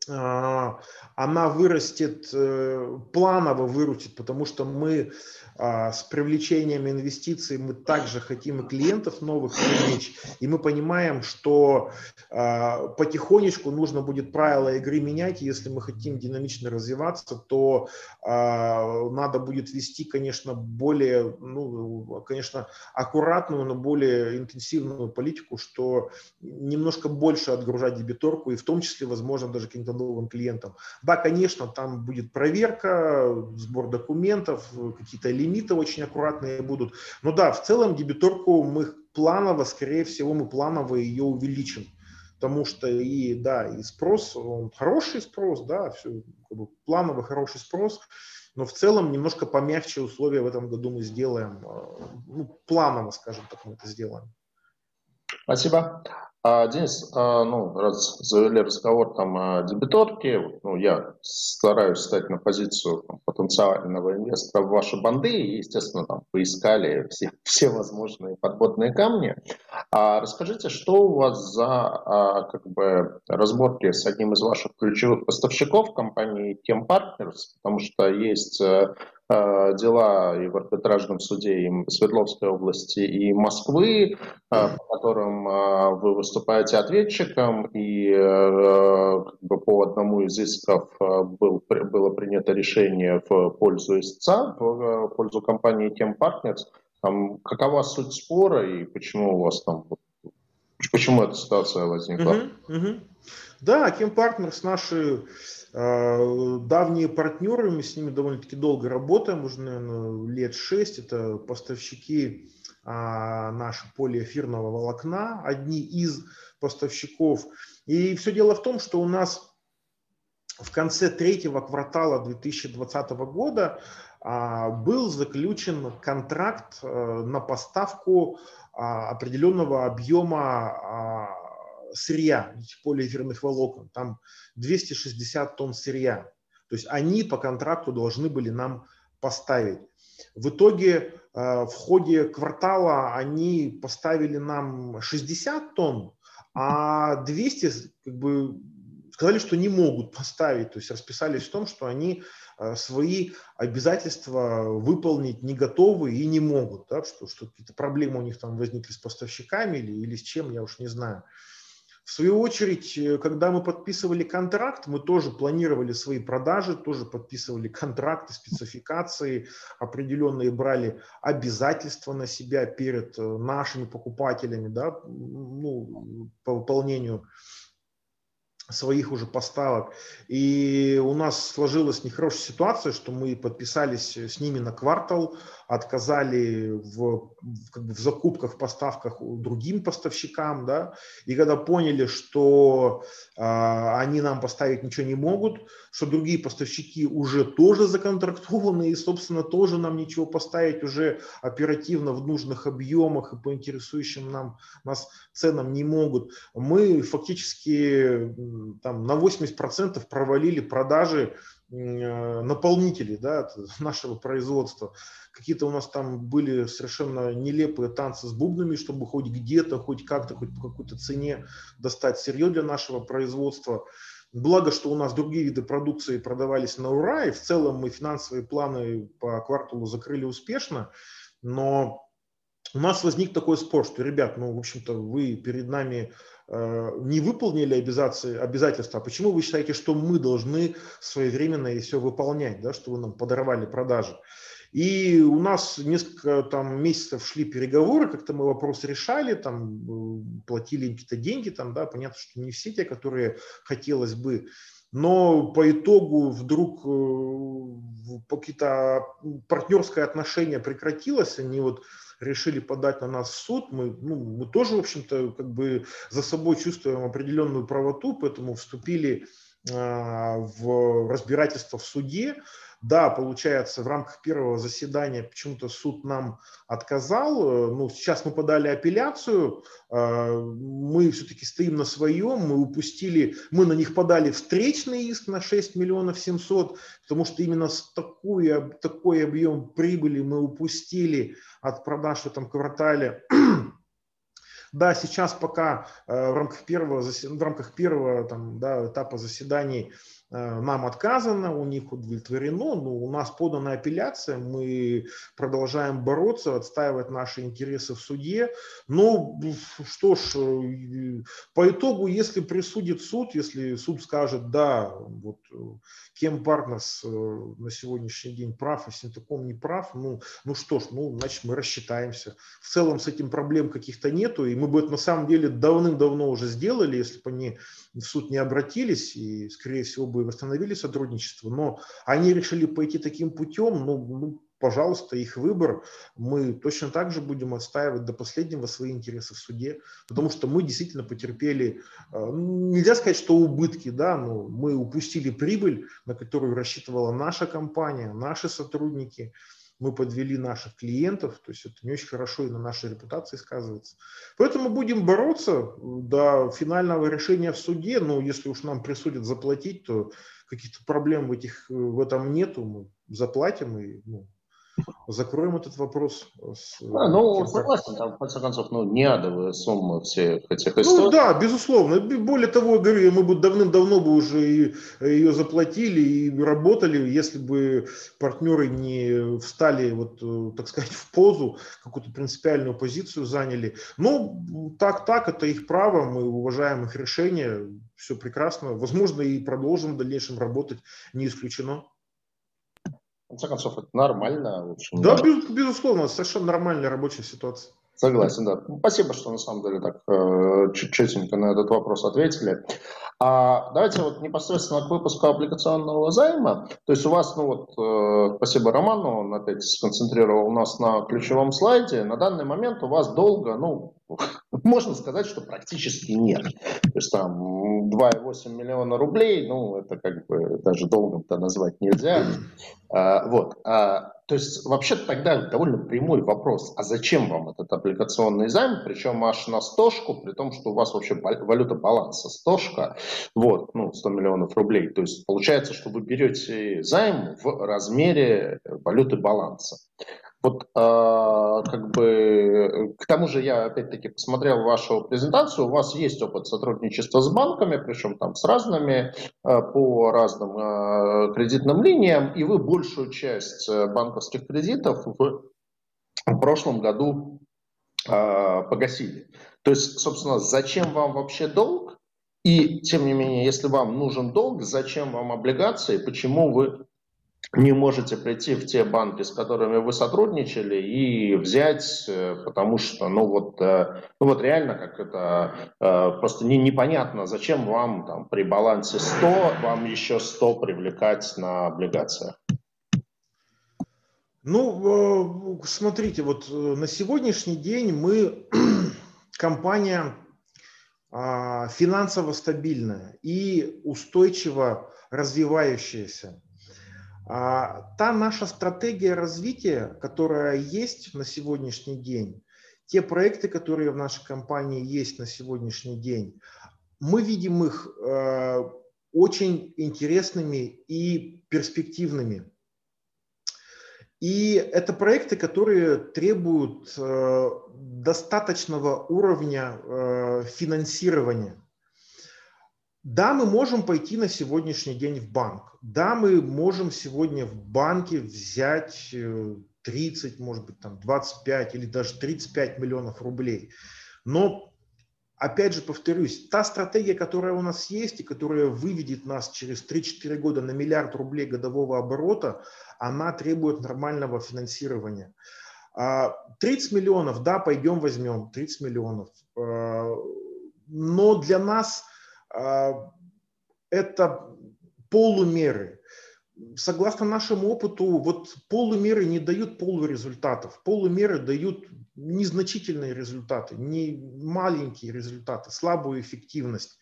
а, она вырастет, э, планово вырастет, потому что мы с привлечением инвестиций мы также хотим и клиентов новых привлечь, и мы понимаем, что а, потихонечку нужно будет правила игры менять, если мы хотим динамично развиваться, то надо будет вести, конечно, более, ну, конечно, аккуратную, но более интенсивную политику, что немножко больше отгружать дебиторку, и в том числе, возможно, даже каким-то новым клиентам. Да, конечно, там будет проверка, сбор документов, какие-то лимиты очень аккуратные будут. Но да, в целом дебиторку мы планово, скорее всего, мы планово ее увеличим. Потому что и, да, и спрос, он хороший спрос, да, все, как бы, планово хороший спрос, но в целом немножко помягче условия в этом году мы сделаем, э, ну, планово, скажем так, мы это сделаем. Спасибо. А, Денис, а, ну, раз завели разговор там о дебиторке, ну, я стараюсь стать на позицию там, потенциального инвестора в ваши банды и, естественно, там поискали все, все возможные подводные камни. А расскажите, что у вас за а, как бы разборки с одним из ваших ключевых поставщиков компании Team Partners, потому что есть Э, дела и в арбитражном суде и Свердловской области, и Москвы, э, по которым э, вы выступаете ответчиком, и как бы, по одному из исков был, было принято решение в пользу истца, в пользу компании Тем Partners. Там, какова суть спора и почему у вас там почему эта ситуация возникла? Uh-huh, uh-huh. Да, Кем Партнерс наши э, давние партнеры, мы с ними довольно-таки долго работаем, уже, наверное, лет шесть. Это поставщики э, наши полиэфирного волокна, одни из поставщиков. И все дело в том, что у нас в конце третьего квартала 2020 года а, был заключен контракт э, на поставку а, определенного объема сырья, полиэфирных волокон, там 260 тонн сырья. То есть они по контракту должны были нам поставить. В итоге в ходе квартала они поставили нам 60 тонн, а 200 как бы сказали, что не могут поставить, то есть расписались в том, что они э, свои обязательства выполнить не готовы и не могут, да, что, что какие-то проблемы у них там возникли с поставщиками или, или с чем, я уж не знаю. В свою очередь, э, когда мы подписывали контракт, мы тоже планировали свои продажи, тоже подписывали контракты, спецификации, определенные брали обязательства на себя перед э, нашими покупателями да, ну, по выполнению своих уже поставок. И у нас сложилась нехорошая ситуация, что мы подписались с ними на квартал, отказали в, как бы в закупках, поставках другим поставщикам, да, и когда поняли, что э, они нам поставить ничего не могут, что другие поставщики уже тоже законтрактованы и, собственно, тоже нам ничего поставить уже оперативно в нужных объемах и по интересующим нам, нас ценам не могут, мы фактически там, на 80% провалили продажи наполнителей да, нашего производства. Какие-то у нас там были совершенно нелепые танцы с бубнами, чтобы хоть где-то, хоть как-то, хоть по какой-то цене достать сырье для нашего производства. Благо, что у нас другие виды продукции продавались на ура, и в целом мы финансовые планы по кварталу закрыли успешно, но у нас возник такой спор, что, ребят, ну, в общем-то, вы перед нами э, не выполнили обязательства, а почему вы считаете, что мы должны своевременно и все выполнять, да, что вы нам подорвали продажи? И у нас несколько там, месяцев шли переговоры, как-то мы вопрос решали, там, э, платили какие-то деньги, там, да, понятно, что не все те, которые хотелось бы. Но по итогу вдруг э, какие-то партнерское отношение прекратилось, они вот решили подать на нас в суд, мы, ну, мы тоже, в общем-то, как бы за собой чувствуем определенную правоту, поэтому вступили э, в разбирательство в суде. Да, получается, в рамках первого заседания почему-то суд нам отказал. Э, ну, сейчас мы подали апелляцию, э, мы все-таки стоим на своем, мы упустили, мы на них подали встречный иск на 6 миллионов 700, потому что именно с такой, такой объем прибыли мы упустили от продаж в этом квартале. Да, сейчас пока э, в рамках первого, в рамках первого там, да, этапа заседаний Э, нам отказано, у них удовлетворено, но у нас подана апелляция, мы продолжаем бороться, отстаивать наши интересы в суде. Ну, что ж, э, по итогу, если присудит суд, если суд скажет, да, вот Кем Партнерс на сегодняшний день прав, а Синтеком не прав, ну, ну что ж, ну, значит, мы рассчитаемся. В целом с этим проблем каких-то нету, и мы бы это на самом деле давным-давно уже сделали, если бы они в суд не обратились, и, скорее всего, бы восстановили сотрудничество. Но они решили пойти таким путем, ну, ну пожалуйста, их выбор. Мы точно так же будем отстаивать до последнего свои интересы в суде, потому что мы действительно потерпели, э, нельзя сказать, что убытки, да, но мы упустили прибыль, на которую рассчитывала наша компания, наши сотрудники, мы подвели наших клиентов, то есть это не очень хорошо и на нашей репутации сказывается. Поэтому будем бороться до финального решения в суде, но если уж нам присудят заплатить, то каких-то проблем в, этих, в этом нету, мы заплатим и ну, закроем этот вопрос. С, а, ну, согласен, там, в конце концов, ну, не адовые суммы всех этих ну историй. Ну, да, безусловно. Более того, говорю, мы бы давным-давно бы уже ее заплатили и работали, если бы партнеры не встали, вот, э, так сказать, в позу, какую-то принципиальную позицию заняли. Ну, так-так, это их право, мы уважаем их решение, все прекрасно. Возможно, и продолжим в дальнейшем работать, не исключено конце концов, это нормально. В общем, да, без, безусловно, совершенно нормальная рабочая ситуация. Согласен, да. Ну, спасибо, что на самом деле так э, чуть-чутенько на этот вопрос ответили. А давайте вот непосредственно к выпуску облигационного займа. То есть у вас, ну вот, э, спасибо Роману, он опять сконцентрировал нас на ключевом слайде. На данный момент у вас долго, ну, можно сказать, что практически нет. То есть там 2,8 миллиона рублей, ну, это как бы даже долгом-то назвать нельзя. А, вот. А, то есть вообще тогда довольно прямой вопрос, а зачем вам этот облигационный займ, причем аж на стошку, при том, что у вас вообще валюта баланса стошка, вот, ну, 100 миллионов рублей. То есть получается, что вы берете займ в размере валюты баланса. Вот э, как бы к тому же я опять-таки посмотрел вашу презентацию, у вас есть опыт сотрудничества с банками, причем там с разными э, по разным э, кредитным линиям, и вы большую часть банковских кредитов в прошлом году э, погасили. То есть, собственно, зачем вам вообще долг? И, тем не менее, если вам нужен долг, зачем вам облигации, почему вы не можете прийти в те банки, с которыми вы сотрудничали, и взять, э, потому что, ну вот, э, ну вот реально как это э, просто не, непонятно, зачем вам там при балансе 100, вам еще 100 привлекать на облигациях. Ну, смотрите, вот на сегодняшний день мы компания а, финансово стабильная и устойчиво развивающаяся. А, та наша стратегия развития, которая есть на сегодняшний день, те проекты, которые в нашей компании есть на сегодняшний день, мы видим их э, очень интересными и перспективными. И это проекты, которые требуют э, достаточного уровня э, финансирования. Да, мы можем пойти на сегодняшний день в банк. Да, мы можем сегодня в банке взять 30, э, может быть, там 25 или даже 35 миллионов рублей. Но, опять же, повторюсь, та стратегия, которая у нас есть и которая выведет нас через 3-4 года на миллиард рублей годового оборота, она требует нормального финансирования. 30 а, миллионов, да, пойдем возьмем 30 миллионов. А, но для нас это полумеры. Согласно нашему опыту, вот полумеры не дают полурезультатов. Полумеры дают незначительные результаты, не маленькие результаты, слабую эффективность.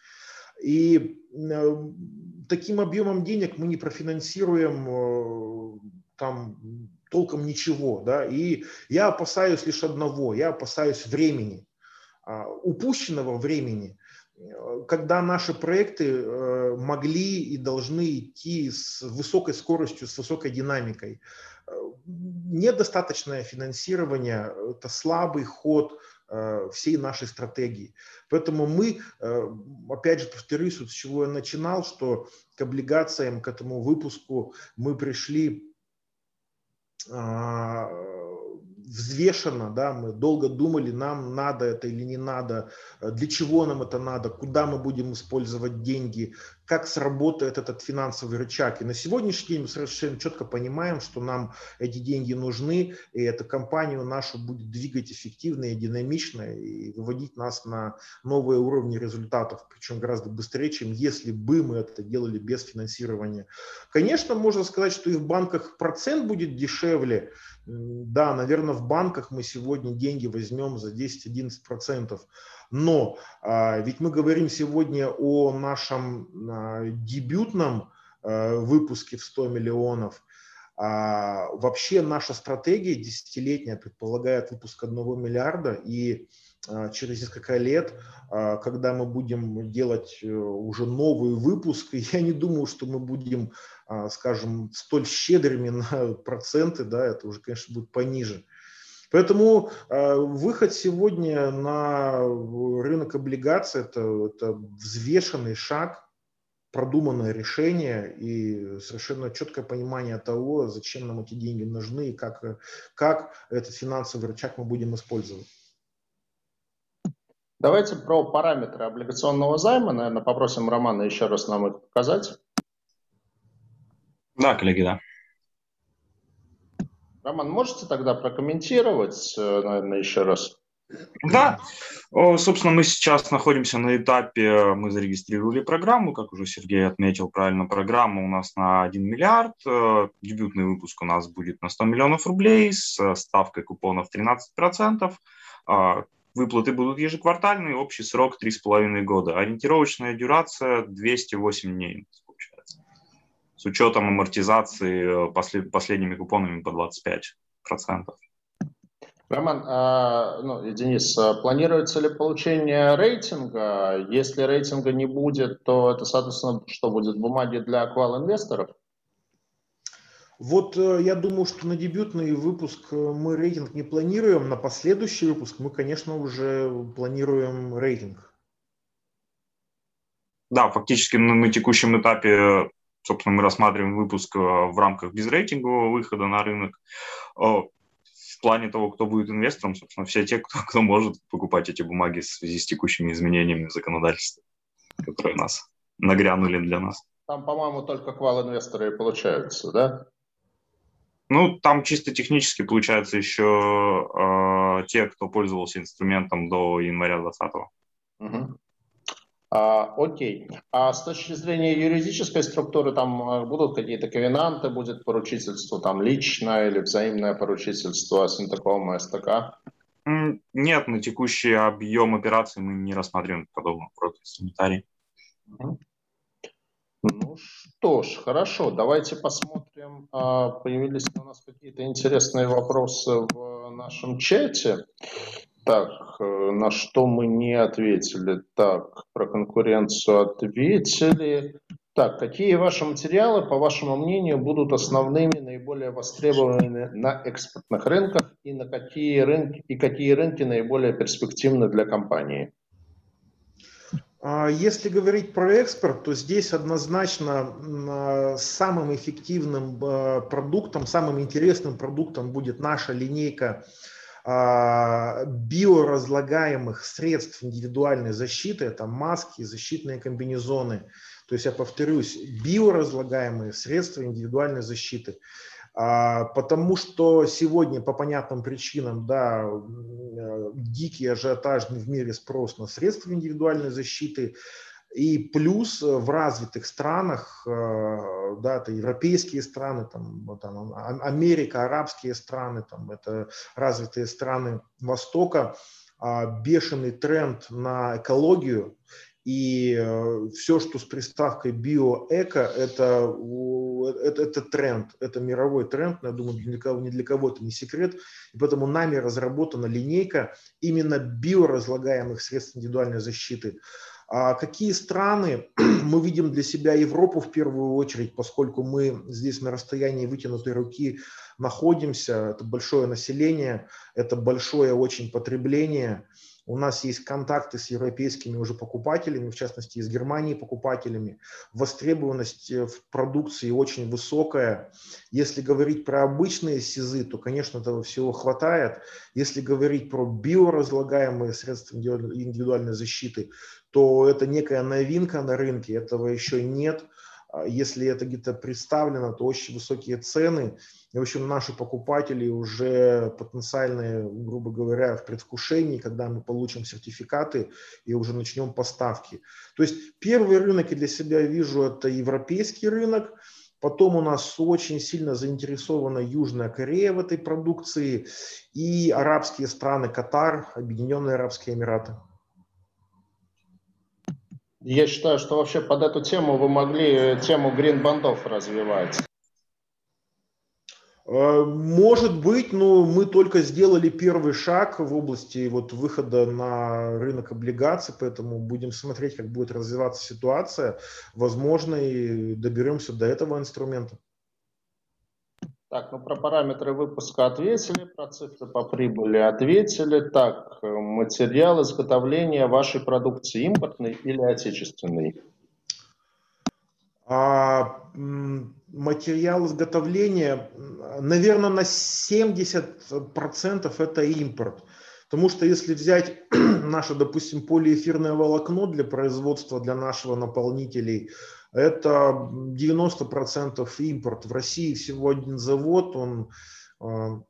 И э, таким объемом денег мы не профинансируем э, там толком ничего. Да? И я опасаюсь лишь одного, я опасаюсь времени, а, упущенного времени – когда наши проекты э, могли и должны идти с высокой скоростью, с высокой динамикой. Э, недостаточное финансирование – это слабый ход э, всей нашей стратегии. Поэтому мы, опять же, повторюсь, вот с чего я начинал, что к облигациям, к этому выпуску мы пришли а, взвешенно, да, мы долго думали, нам надо это или не надо, э, для чего нам это надо, куда мы будем использовать деньги, как сработает этот финансовый рычаг. И на сегодняшний день мы совершенно четко понимаем, что нам эти деньги нужны, и эта компанию нашу будет двигать эффективно и динамично, и выводить нас на новые уровни результатов, причем гораздо быстрее, чем если бы мы это делали без финансирования. Конечно, можно сказать, что и в банках процент будет дешевле, да, наверное, в банках мы сегодня деньги возьмем за 10-11%. Но а, ведь мы говорим сегодня о нашем а, дебютном а, выпуске в 100 миллионов. А, вообще наша стратегия десятилетняя предполагает выпуск одного миллиарда. И а, через несколько лет, когда мы будем делать э, уже новый выпуск, я не думаю, что мы будем скажем, столь щедрыми на проценты, да, это уже, конечно, будет пониже. Поэтому э, выход сегодня на рынок облигаций это, это взвешенный шаг, продуманное решение и совершенно четкое понимание того, зачем нам эти деньги нужны и как, как этот финансовый рычаг мы будем использовать. Давайте про параметры облигационного займа, наверное, попросим Романа еще раз нам их показать. Да, коллеги, да. Роман, можете тогда прокомментировать, э, наверное, еще раз? Да, собственно, мы сейчас находимся на этапе, мы зарегистрировали программу, как уже Сергей отметил правильно, программа у нас на 1 миллиард, э, дебютный выпуск у нас будет на 100 миллионов рублей с ставкой купонов 13%. выплаты будут ежеквартальные, общий срок 3,5 года. Ориентировочная дюрация 208 дней, получается. С учетом амортизации э, послед, последними купонами по 25%. Роман, а, ну, Денис, а планируется ли получение рейтинга? Если рейтинга не будет, то это, соответственно, что будет бумаги для аквал-инвесторов? Вот э, я думаю, что на дебютный выпуск э, мы рейтинг не планируем, на последующий выпуск мы, конечно, уже планируем рейтинг. Да, фактически на, на текущем этапе, собственно, мы рассматриваем выпуск э, в рамках безрейтингового выхода на рынок. В плане того, кто будет инвестором, собственно, все те, кто, кто может покупать эти бумаги в связи с текущими изменениями в законодательстве, которые нас нагрянули для нас. Там, по-моему, только квал-инвесторы и получаются, да? Ну, там чисто технически получается еще э, те, кто пользовался инструментом до января 2020. Угу. А, окей. А с точки зрения юридической структуры там э, будут какие-то ковенанты, будет поручительство там личное или взаимное поручительство Синтеком и СТК? Нет, на текущий объем операций мы не рассматриваем подобного рода инструментарий. Ну что ж, хорошо, давайте посмотрим. А, появились у нас какие-то интересные вопросы в нашем чате. Так, э, на что мы не ответили? Так, про конкуренцию ответили. Так, какие ваши материалы, по вашему мнению, будут основными, наиболее востребованными на экспортных рынках и на какие рынки и какие рынки наиболее перспективны для компании? А если говорить про экспорт, то здесь однозначно а, самым эффективным а, продуктом, самым интересным продуктом будет наша линейка биоразлагаемых средств индивидуальной защиты, это маски, защитные комбинезоны. То есть я повторюсь, биоразлагаемые средства индивидуальной защиты. А, потому что сегодня по понятным причинам, да, э, дикий ажиотажный в мире спрос на средства индивидуальной защиты, и плюс в развитых странах, э, да, это европейские страны, там, там, Америка, арабские страны, там, это развитые страны Востока, а, бешеный тренд на экологию и э, все, что с приставкой биоэко, это, это, это тренд, это мировой тренд, я думаю, ни для, кого, ни для кого это не секрет. И поэтому нами разработана линейка именно биоразлагаемых средств индивидуальной защиты. А какие страны мы видим для себя Европу в первую очередь, поскольку мы здесь на расстоянии вытянутой руки находимся, это большое население, это большое очень потребление – у нас есть контакты с европейскими уже покупателями, в частности, из Германии покупателями. Востребованность э, в продукции очень высокая. Если говорить про обычные СИЗы, то, конечно, этого всего хватает. Если говорить про биоразлагаемые средства индивидуальной защиты, то это некая новинка на рынке, этого еще нет. А если это где-то представлено, то очень высокие цены. И, в общем, наши покупатели уже потенциальные, грубо говоря, в предвкушении, когда мы получим сертификаты и уже начнем поставки. То есть первый рынок я для себя вижу это европейский рынок, Потом у нас очень сильно заинтересована Южная Корея в этой продукции и арабские страны, Катар, Объединенные Арабские Эмираты. Я считаю, что вообще под эту тему вы могли тему грин-бандов развивать. Э, может быть, но мы только сделали первый шаг в области вот выхода на рынок облигаций, поэтому будем смотреть, как будет развиваться ситуация. Возможно, и доберемся до этого инструмента. Так, ну про параметры выпуска ответили, про цифры по прибыли ответили. Так, материал изготовления вашей продукции импортный или отечественный? А, материал изготовления, наверное, на 70% это импорт. Потому что если взять наше, допустим, полиэфирное волокно для производства для нашего наполнителей, это 90% импорт. В России всего один завод, он, а,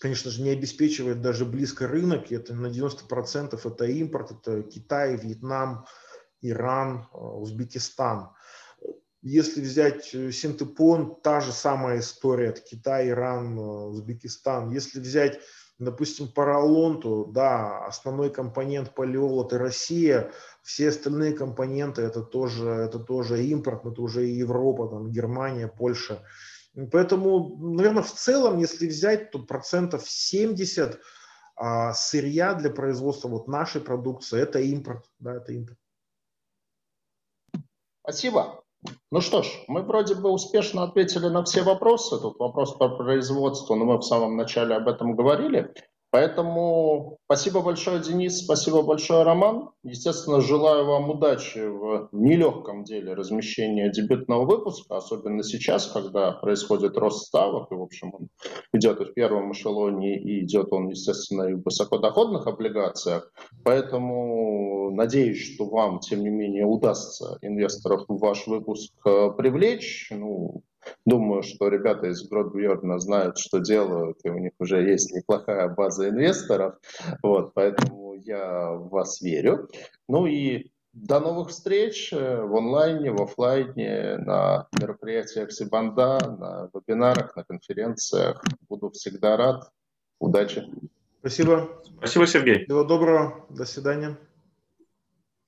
конечно же, не обеспечивает даже близко рынок, это на 90% это импорт, это Китай, Вьетнам, Иран, а, Узбекистан. Если взять э, синтепон, та же самая история, это Китай, Иран, э, Узбекистан. Если взять Допустим, по Ролонту, да, основной компонент полиол это Россия, все остальные компоненты это тоже, это тоже импорт, это уже Европа, там, Германия, Польша. Поэтому, наверное, в целом, если взять, то процентов 70 а, сырья для производства вот нашей продукции это импорт, да, это импорт. Спасибо. Ну что ж, мы вроде бы успешно ответили на все вопросы. Тут вопрос по производству, но мы в самом начале об этом говорили. Поэтому спасибо большое, Денис, спасибо большое, Роман. Естественно, желаю вам удачи в нелегком деле размещения дебютного выпуска, особенно сейчас, когда происходит рост ставок, и, в общем, он идет в первом эшелоне, и идет он, естественно, и в высокодоходных облигациях. Поэтому надеюсь, что вам, тем не менее, удастся инвесторов в ваш выпуск э, привлечь. Ну, Думаю, что ребята из Гродбьерна знают, что делают, и у них уже есть неплохая база инвесторов. Вот, поэтому я в вас верю. Ну и до новых встреч э, в онлайне, в офлайне, на мероприятиях Сибанда, на вебинарах, на конференциях. Буду всегда рад. Удачи. Спасибо. Спасибо, Сергей. Всего доброго. До свидания.